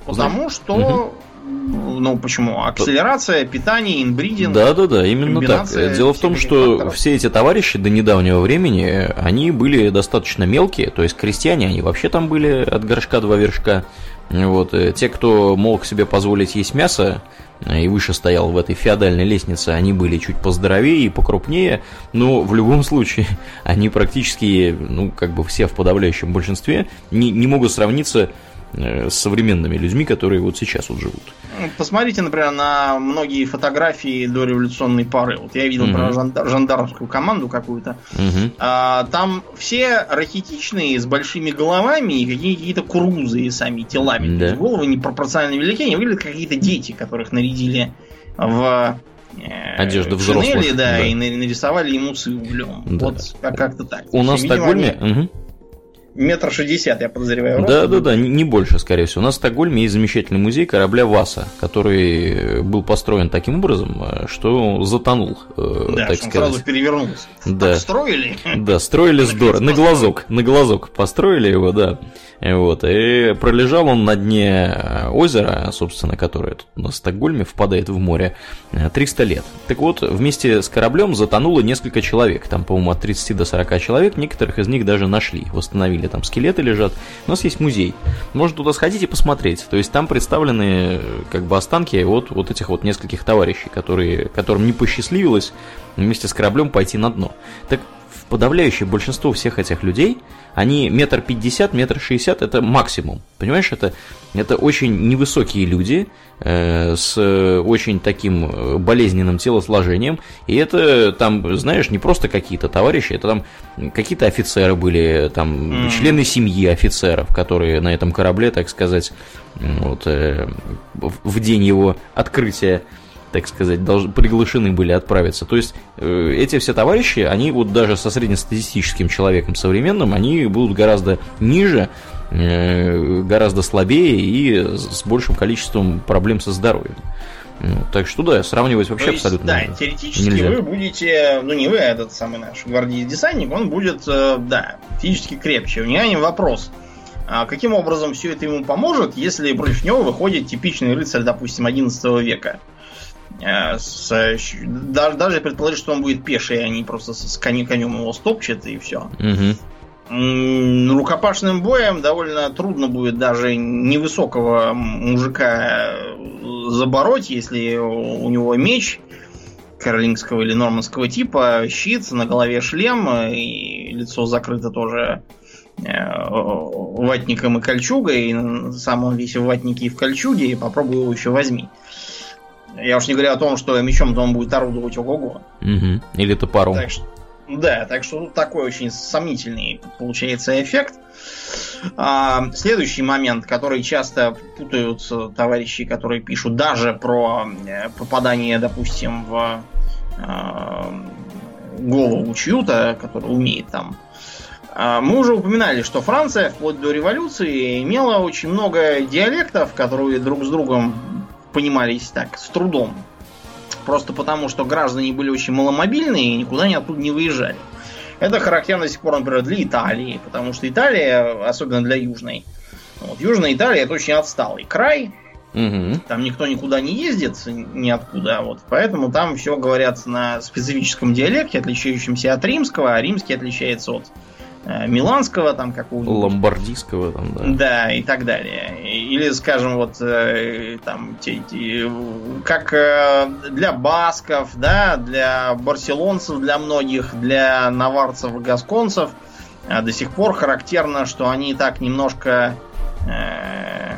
Потому что угу. Ну, почему? Акселерация, питание, инбридинг. Да, да, да, именно так. Дело в том, что факторов. все эти товарищи до недавнего времени, они были достаточно мелкие, то есть крестьяне, они вообще там были от горшка два вершка. Вот, э, те, кто мог себе позволить есть мясо, и выше стоял в этой феодальной лестнице, они были чуть поздоровее и покрупнее, но в любом случае они практически, ну, как бы все в подавляющем большинстве не, не могут сравниться с современными людьми, которые вот сейчас вот живут. Ну, посмотрите, например, на многие фотографии до революционной поры. Вот я видел угу. про жандар, жандармскую команду какую-то. Угу. А, там все рахитичные, с большими головами и какие-то курузы сами телами. Да. То есть головы непропорционально велики, они выглядят как какие-то дети, которых нарядили в э, Одежда взрослых. Шинели, да, да, и нарисовали ему с углем. Да. Вот как-то так. У нас в Стокгольме... Они... Угу метр шестьдесят, я подозреваю. Да, да, да, не больше, скорее всего. У нас в Стокгольме есть замечательный музей корабля Васа, который был построен таким образом, э, что затонул, э, да, так сказать. сразу перевернулся. Да. Строили? Да, строили здорово. На глазок, на глазок построили его, да. Вот, и пролежал он на дне озера, собственно, которое тут на Стокгольме впадает в море, 300 лет. Так вот, вместе с кораблем затонуло несколько человек, там, по-моему, от 30 до 40 человек, некоторых из них даже нашли, восстановили, там скелеты лежат. У нас есть музей, можно туда сходить и посмотреть, то есть там представлены как бы останки вот, вот этих вот нескольких товарищей, которые, которым не посчастливилось вместе с кораблем пойти на дно. Так подавляющее большинство всех этих людей, они метр пятьдесят, метр шестьдесят, это максимум. Понимаешь, это, это очень невысокие люди э, с очень таким э, болезненным телосложением. И это там, знаешь, не просто какие-то товарищи, это там какие-то офицеры были, там mm. члены семьи офицеров, которые на этом корабле, так сказать, вот, э, в день его открытия так сказать, должны, приглашены были отправиться. То есть э, эти все товарищи, они вот даже со среднестатистическим человеком современным, они будут гораздо ниже, э, гораздо слабее и с большим количеством проблем со здоровьем. Ну, так что да, сравнивать вообще То есть, абсолютно Да, теоретически нельзя. вы будете, ну не вы, а этот самый наш гвардейец-десантник, он будет, э, да, физически крепче. У меня не вопрос. А каким образом все это ему поможет, если против него выходит типичный рыцарь, допустим, 11 века? Э, с, даже, даже предположить, что он будет пеший, а не просто с конем, конем его стопчет и все. Угу. Рукопашным боем довольно трудно будет даже невысокого мужика забороть, если у него меч каролингского или нормандского типа, щит, на голове шлем, и лицо закрыто тоже э, ватником и кольчугой, и сам он весь в ватнике и в кольчуге, и попробуй его еще возьми. Я уж не говорю о том, что мечом-то он будет орудовать ого-го. Угу. Или топором. Так что, да, так что тут такой очень сомнительный получается эффект. А, следующий момент, который часто путают товарищи, которые пишут даже про э, попадание, допустим, в а, голову чью-то, который умеет там. А, мы уже упоминали, что Франция вплоть до революции имела очень много диалектов, которые друг с другом понимались так, с трудом. Просто потому, что граждане были очень маломобильные и никуда ни оттуда не выезжали. Это характерно до сих пор, например, для Италии, потому что Италия, особенно для Южной, вот, Южная Италия это очень отсталый край, Угу. Там никто никуда не ездит, ниоткуда. Вот. Поэтому там все говорят на специфическом диалекте, отличающемся от римского, а римский отличается от миланского там какого-нибудь. Ломбардийского там, да. Да, и так далее. Или, скажем, вот э, там, как э, для басков, да, для барселонцев, для многих, для наварцев и гасконцев до сих пор характерно, что они так немножко э,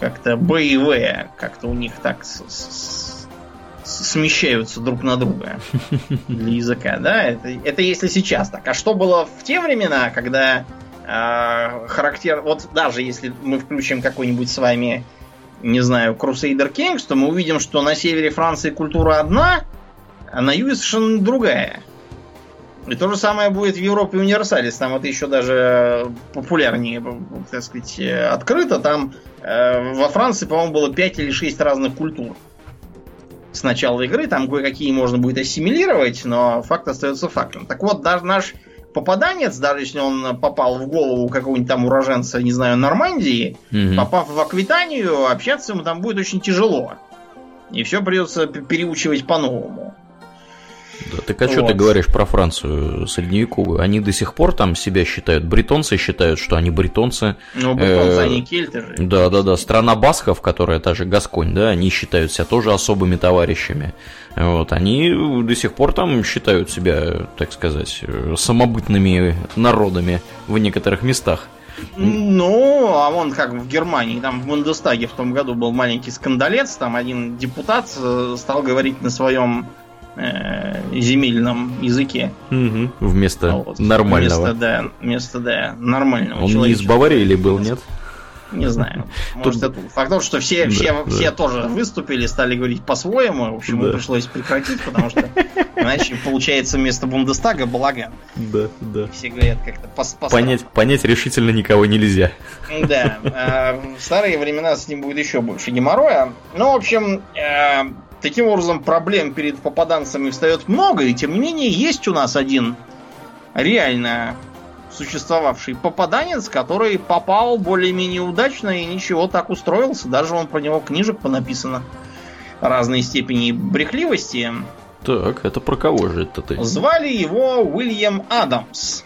как-то боевые, как-то у них так с, с, смещаются друг на друга для языка, да? Это, это если сейчас так. А что было в те времена, когда э, характер... Вот даже если мы включим какой-нибудь с вами, не знаю, Crusader Kings, то мы увидим, что на севере Франции культура одна, а на юге совершенно другая. И то же самое будет в Европе Универсалис. Там это еще даже популярнее, так сказать, открыто. Там э, во Франции, по-моему, было 5 или 6 разных культур с начала игры. Там кое-какие можно будет ассимилировать, но факт остается фактом. Так вот, даже наш попаданец, даже если он попал в голову какого-нибудь там уроженца, не знаю, Нормандии, угу. попав в Аквитанию, общаться ему там будет очень тяжело. И все придется переучивать по-новому. Да, так а вот. что ты говоришь про Францию средневековую? Они до сих пор там себя считают, бретонцы считают, что они бретонцы. Ну, бретонцы, они кельты же. Да, да, да. Страна басков, которая та же Гасконь, да, они считают себя тоже особыми товарищами. Вот, они до сих пор там считают себя, так сказать, самобытными народами в некоторых местах. Ну, а вон как в Германии, там в Бундестаге в том году был маленький скандалец, там один депутат э, стал говорить на своем э, земельном языке. Угу, вместо вот. нормального. Вместо, да, вместо, да, нормального Он не из Баварии или был, нет? Не знаю. Может, Тут... это факт что все, все, да, все тоже выступили, стали говорить по-своему. В общем, да. пришлось прекратить, потому что иначе получается вместо Бундестага балаган. Да, да. Все говорят как-то пос понять, понять решительно никого нельзя. Да. А в старые времена с ним будет еще больше геморроя. Ну, в общем, э, Таким образом, проблем перед попаданцами встает много, и тем не менее есть у нас один реально существовавший попаданец, который попал более-менее удачно и ничего так устроился. Даже он про него книжек понаписано разной степени брехливости. Так, это про кого же это ты? Звали его Уильям Адамс.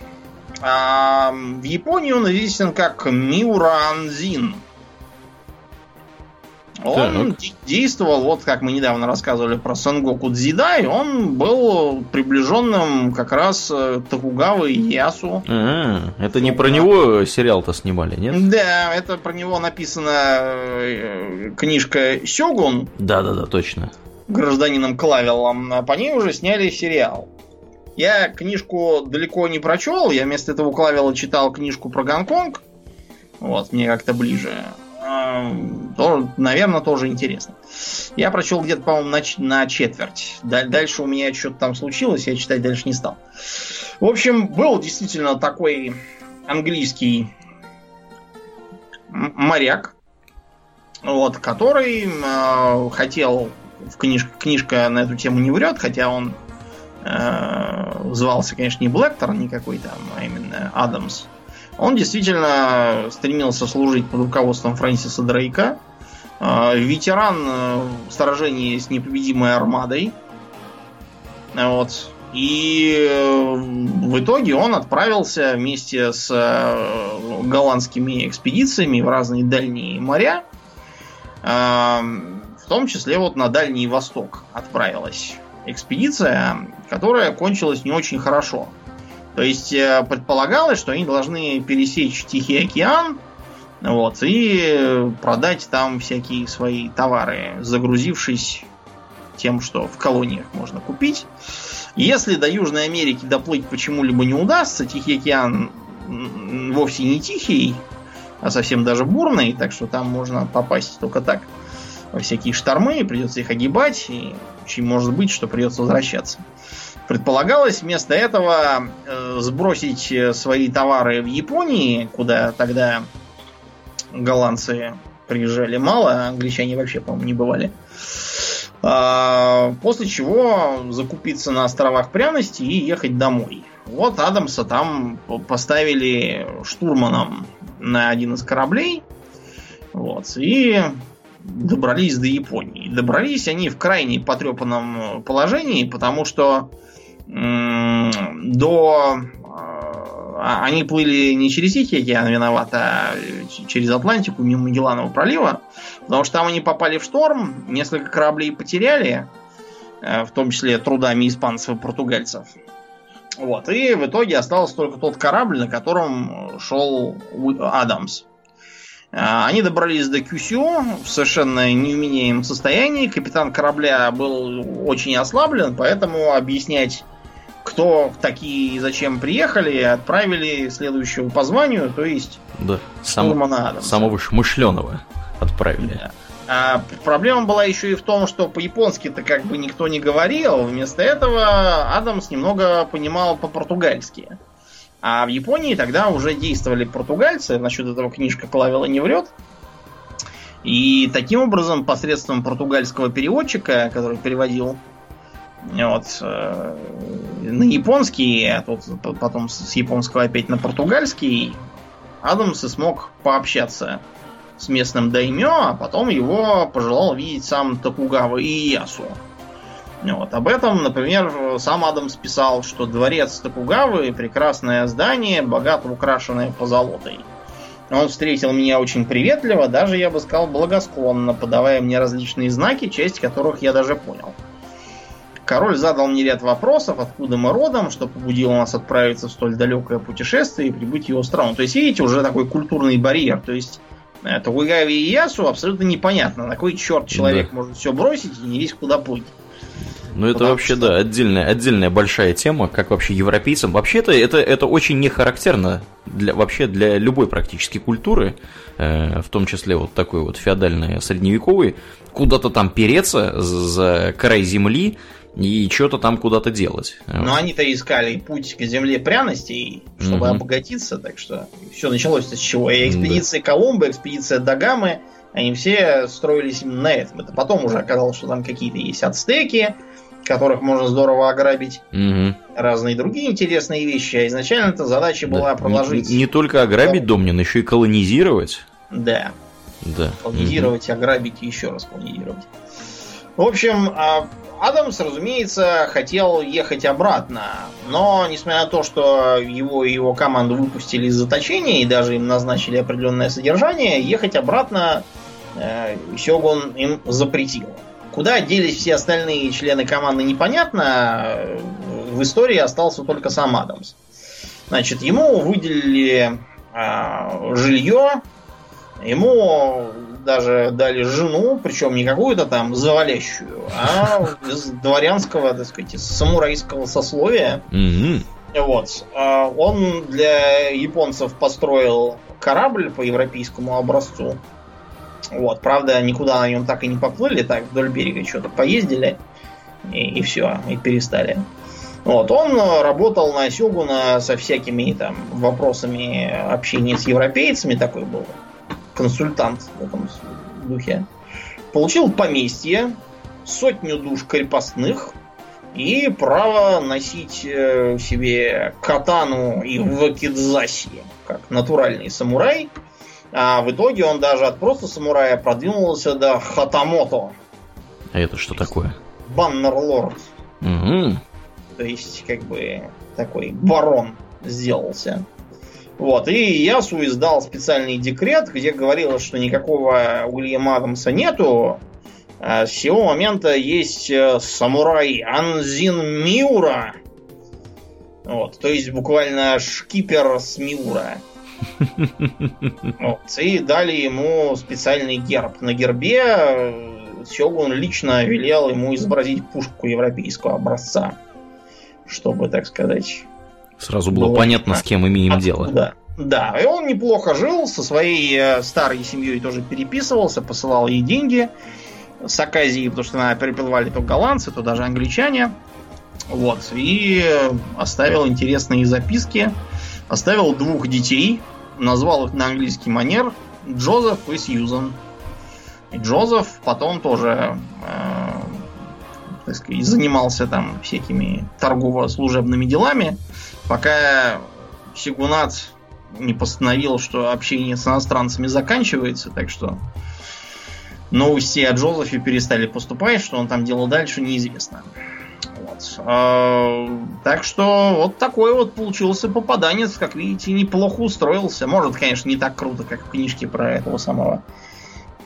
А в Японии он известен как Миуранзин. Он так. действовал, вот как мы недавно рассказывали про Сангоку Дзидай, он был приближенным как раз э, Токугавы и Ясу. А, это не про него сериал-то снимали, нет? Да, это про него написана э, книжка Сёгун. Да-да-да, точно. Гражданином Клавелом. А по ней уже сняли сериал. Я книжку далеко не прочел, я вместо этого Клавела читал книжку про Гонконг. Вот, мне как-то ближе то, наверное, тоже интересно. Я прочел где-то, по-моему, на, на четверть. Дальше у меня что-то там случилось, я читать дальше не стал. В общем, был действительно такой английский моряк, вот, который э, хотел, в книж, книжка на эту тему не врет, хотя он э, звался, конечно, не Блэктор никакой там, а именно Адамс. Он действительно стремился служить под руководством Фрэнсиса Дрейка. А, ветеран э, сражений с непобедимой армадой. Вот. И э, в итоге он отправился вместе с э, голландскими экспедициями в разные дальние моря. А, в том числе вот на Дальний Восток отправилась экспедиция, которая кончилась не очень хорошо. То есть э, предполагалось, что они должны пересечь Тихий океан вот, и продать там всякие свои товары, загрузившись тем, что в колониях можно купить. Если до Южной Америки доплыть почему-либо не удастся, Тихий океан вовсе не тихий, а совсем даже бурный, так что там можно попасть только так всякие штормы, придется их огибать, и очень может быть, что придется возвращаться. Предполагалось вместо этого э, сбросить э, свои товары в Японии, куда тогда голландцы приезжали мало, а англичане вообще, по-моему, не бывали. А, после чего закупиться на островах пряности и ехать домой. Вот Адамса там поставили штурманом на один из кораблей. Вот, и добрались до Японии. Добрались они в крайне потрепанном положении, потому что до... А, они плыли не через Тихий океан виноват, а через Атлантику, мимо Магелланова пролива, потому что там они попали в шторм, несколько кораблей потеряли, э, в том числе трудами испанцев и португальцев. Вот, и в итоге остался только тот корабль, на котором шел Адамс. А, они добрались до Кюсю в совершенно неуменяемом состоянии. Капитан корабля был очень ослаблен, поэтому объяснять кто такие и зачем приехали, отправили следующего по званию, то есть да, штурмана Адамса. Самого шмышленого отправили. Да. А проблема была еще и в том, что по-японски-то как бы никто не говорил. Вместо этого Адамс немного понимал по-португальски. А в Японии тогда уже действовали португальцы. Насчет этого книжка Клавела не врет. И таким образом, посредством португальского переводчика, который переводил Вот, э, на японский, а тут потом с японского опять на португальский, Адамс и смог пообщаться с местным даймё, а потом его пожелал видеть сам Токугава Иясу. Вот. Об этом, например, сам Адамс писал, что дворец Токугавы прекрасное здание, богато украшенное позолотой. Он встретил меня очень приветливо, даже, я бы сказал, благосклонно, подавая мне различные знаки, часть которых я даже понял. Король задал мне ряд вопросов, откуда мы родом, что побудило нас отправиться в столь далекое путешествие и прибыть в его страну. То есть, видите, уже такой культурный барьер. То есть, Токугави и Ясу абсолютно непонятно, на кой черт человек да. может все бросить и не весь куда плыть. Ну, это Потому вообще, что... да, отдельная, отдельная большая тема, как вообще европейцам. Вообще-то это, это очень не характерно для, вообще для любой практически культуры, э, в том числе вот такой вот феодальной средневековой, куда-то там переться за край земли, и что-то там куда-то делать. Но они-то искали путь к земле пряностей, чтобы угу. обогатиться, так что все началось-то с чего? И экспедиция да. Колумба, экспедиция Дагамы, они все строились именно на этом. Это потом уже оказалось, что там какие-то есть ацтеки, которых можно здорово ограбить, угу. разные другие интересные вещи. А изначально эта задача да. была проложить... Не, не только ограбить Домнин, еще и колонизировать. Да. Да. Колонизировать, угу. ограбить и еще раз колонизировать. В общем, а, Адамс, разумеется, хотел ехать обратно, но, несмотря на то, что его и его команду выпустили из заточения и даже им назначили определенное содержание, ехать обратно э, Сёгун им запретил. Куда делись все остальные члены команды, непонятно. В истории остался только сам Адамс. Значит, ему выделили э, жилье, ему даже дали жену, причем не какую-то там завалящую, а из дворянского, так сказать, из самурайского сословия. Вот. А он для японцев построил корабль по европейскому образцу. Вот, правда, никуда на нем так и не поплыли, так вдоль берега что-то поездили, и, и все, и перестали. Вот, он работал на Сёгуна со всякими там вопросами общения с европейцами, такой был консультант в этом духе. Получил поместье, сотню душ крепостных и право носить э, себе катану и вакидзаси, как натуральный самурай – а в итоге он даже от просто самурая продвинулся до хатамото. А это что такое? Баннер-лорд. Угу. То есть, как бы, такой барон сделался. Вот, и Ясу издал специальный декрет, где говорилось, что никакого Уильяма Адамса нету. А с сего момента есть э, самурай Анзин Миура. Вот, то есть буквально шкипер с Миура. Вот. И дали ему специальный герб. На гербе э, Сёгун лично велел ему изобразить пушку европейского образца. Чтобы, так сказать... Сразу было, было понятно, с кем имеем откуда. дело. Да. Да, и он неплохо жил, со своей э, старой семьей тоже переписывался, посылал ей деньги с Аказии, потому что она переплывали то голландцы, то даже англичане. Вот, и оставил интересные записки Оставил двух детей, назвал их на английский манер Джозеф и Сьюзан. И Джозеф потом тоже э, сказать, занимался там всякими торгово-служебными делами, пока Сигунат не постановил, что общение с иностранцами заканчивается, так что новости о Джозефе перестали поступать, что он там делал дальше, неизвестно. Вот. А, так что вот такой вот получился попаданец, как видите, неплохо устроился. Может, конечно, не так круто, как в книжке про этого самого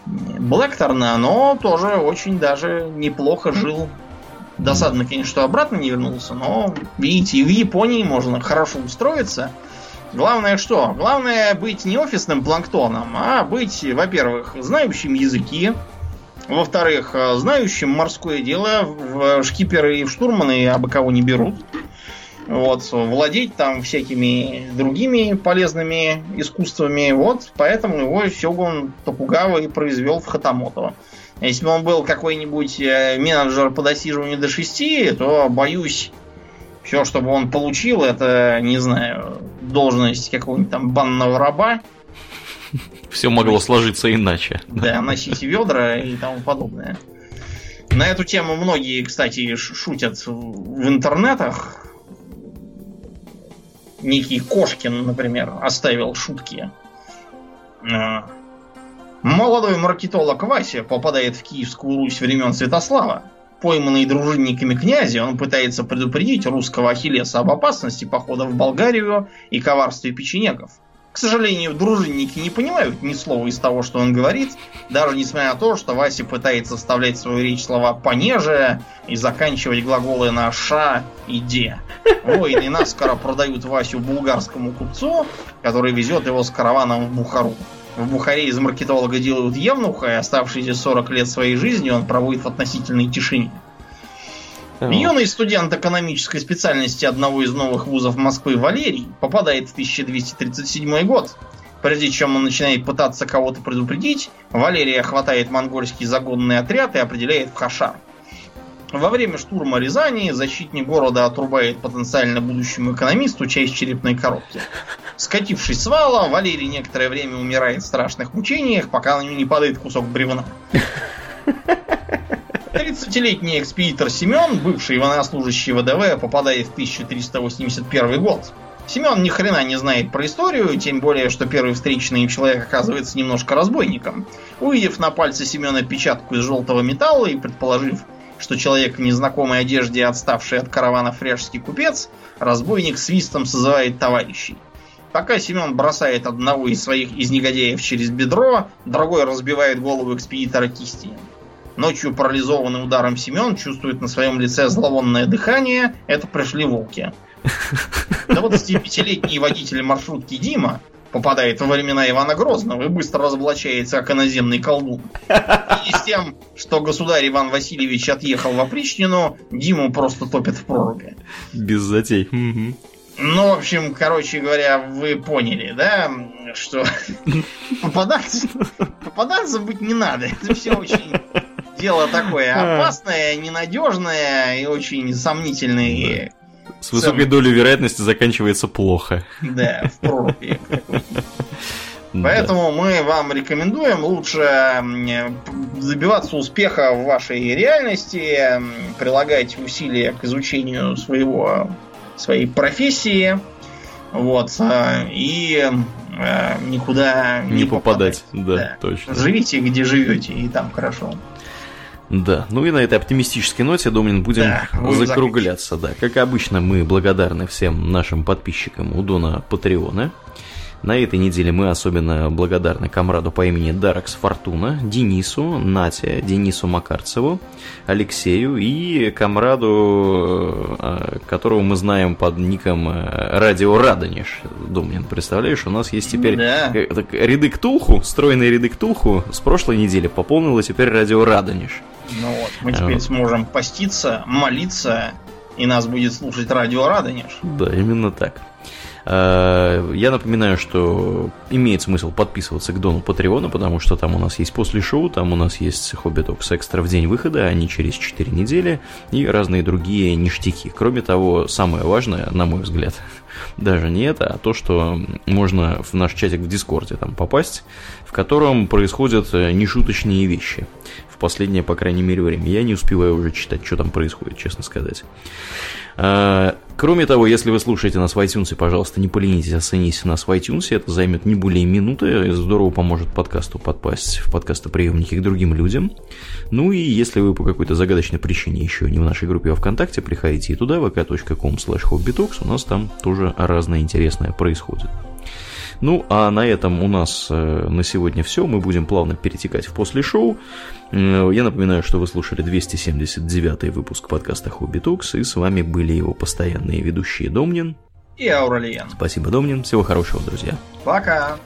Блэкторна, но тоже очень даже неплохо жил. Досадно, конечно, что обратно не вернулся, но, видите, в Японии можно хорошо устроиться. Главное что? Главное быть не офисным планктоном, а быть, во-первых, знающим языки, во-вторых, э, знающим морское дело в шкиперы и в штурманы абы кого не берут. Вот, владеть там всякими другими полезными искусствами. Вот, поэтому его Сёгун Токугава и произвел в Хатамото. Если бы он был какой-нибудь э, менеджер по досиживанию до 6, то, боюсь, все, чтобы он получил, это, не знаю, должность какого-нибудь там банного раба все могло сложиться иначе. Да, носить ведра и тому подобное. На эту тему многие, кстати, шутят в интернетах. Некий Кошкин, например, оставил шутки. А, молодой маркетолог Вася попадает в Киевскую Русь времен Святослава. Пойманный дружинниками князя, он пытается предупредить русского Ахиллеса об опасности похода в Болгарию и коварстве печенегов. К сожалению, дружинники не понимают ни слова из того, что он говорит, даже несмотря на то, что Вася пытается вставлять в свою речь слова «понеже» и заканчивать глаголы на «ша» и «де». Воины наскоро продают Васю булгарскому купцу, который везет его с караваном в Бухару. В Бухаре из маркетолога делают евнуха, и оставшиеся 40 лет своей жизни он проводит в относительной тишине. Юный студент экономической специальности одного из новых вузов Москвы Валерий попадает в 1237 год. Прежде чем он начинает пытаться кого-то предупредить, Валерия хватает монгольский загонный отряд и определяет в Хашар. Во время штурма Рязани защитник города отрубает потенциально будущему экономисту часть черепной коробки. Скатившись с вала, Валерий некоторое время умирает в страшных мучениях, пока на него не падает кусок бревна. 30-летний экспедитор Семен, бывший военнослужащий ВДВ, попадает в 1381 год. Семен ни хрена не знает про историю, тем более, что первый встречный человек оказывается немножко разбойником. Увидев на пальце Семена печатку из желтого металла и предположив, что человек в незнакомой одежде, отставший от каравана фряжский купец, разбойник свистом созывает товарищей. Пока Семен бросает одного из своих из негодяев через бедро, другой разбивает голову экспедитора кистью. Ночью парализованный ударом Семен чувствует на своем лице зловонное дыхание. Это пришли волки. 25-летний водитель маршрутки Дима попадает во времена Ивана Грозного и быстро разоблачается как иноземный колдун. И с тем, что государь Иван Васильевич отъехал в опричнину, Диму просто топят в проруби. Без затей. Ну, в общем, короче говоря, вы поняли, да, что попадаться, попадаться быть не надо. Это все очень дело такое опасное, ненадежное и очень сомнительное. С высокой долей вероятности заканчивается плохо. Да, в проруби. Поэтому мы вам рекомендуем лучше добиваться успеха в вашей реальности, прилагать усилия к изучению своего, своей профессии, вот, а, и а, никуда не, не попадать. попадать. Да, да, точно. Живите, где живете, и там хорошо. Да, ну и на этой оптимистической ноте, Домнин, будем да, закругляться. Да, как обычно, мы благодарны всем нашим подписчикам у Дона Патреона. На этой неделе мы особенно благодарны комраду по имени Даракс Фортуна, Денису, Нате, Денису Макарцеву, Алексею и комраду, э, которого мы знаем под ником э, Радио Радонеж. Домнин, представляешь, у нас есть теперь да. Э, ряды Ктулху, стройные ряды Ктулху с прошлой недели пополнила теперь Радио Радонеж. Ну вот, мы теперь вот. сможем поститься, молиться, и нас будет слушать радио Радонеж. Да, именно так. Э, я напоминаю, что имеет смысл подписываться к Дону Патреона, потому что там у нас есть после шоу, там у нас есть Hobby Talks extra в день выхода, а не через 4 недели, и разные другие ништяки. Кроме того, самое важное, на мой взгляд, даже не это, а то, что можно в наш чатик в Дискорде там попасть, в котором происходят э, нешуточные вещи последнее, по крайней мере, время. Я не успеваю уже читать, что там происходит, честно сказать. А, кроме того, если вы слушаете нас в iTunes, пожалуйста, не поленитесь оценить нас в iTunes. Это займет не более минуты. Здорово поможет подкасту подпасть в подкастоприемники к другим людям. Ну и если вы по какой-то загадочной причине еще не в нашей группе во ВКонтакте, приходите и туда, vk.com slash. У нас там тоже разное интересное происходит. Ну, а на этом у нас э, на сегодня все. Мы будем плавно перетекать в после шоу. Я напоминаю, что вы слушали 279 выпуск подкаста Хобби Токс, и с вами были его постоянные ведущие Домнин и Ауралиен. Спасибо, Домнин. Всего хорошего, друзья. Пока.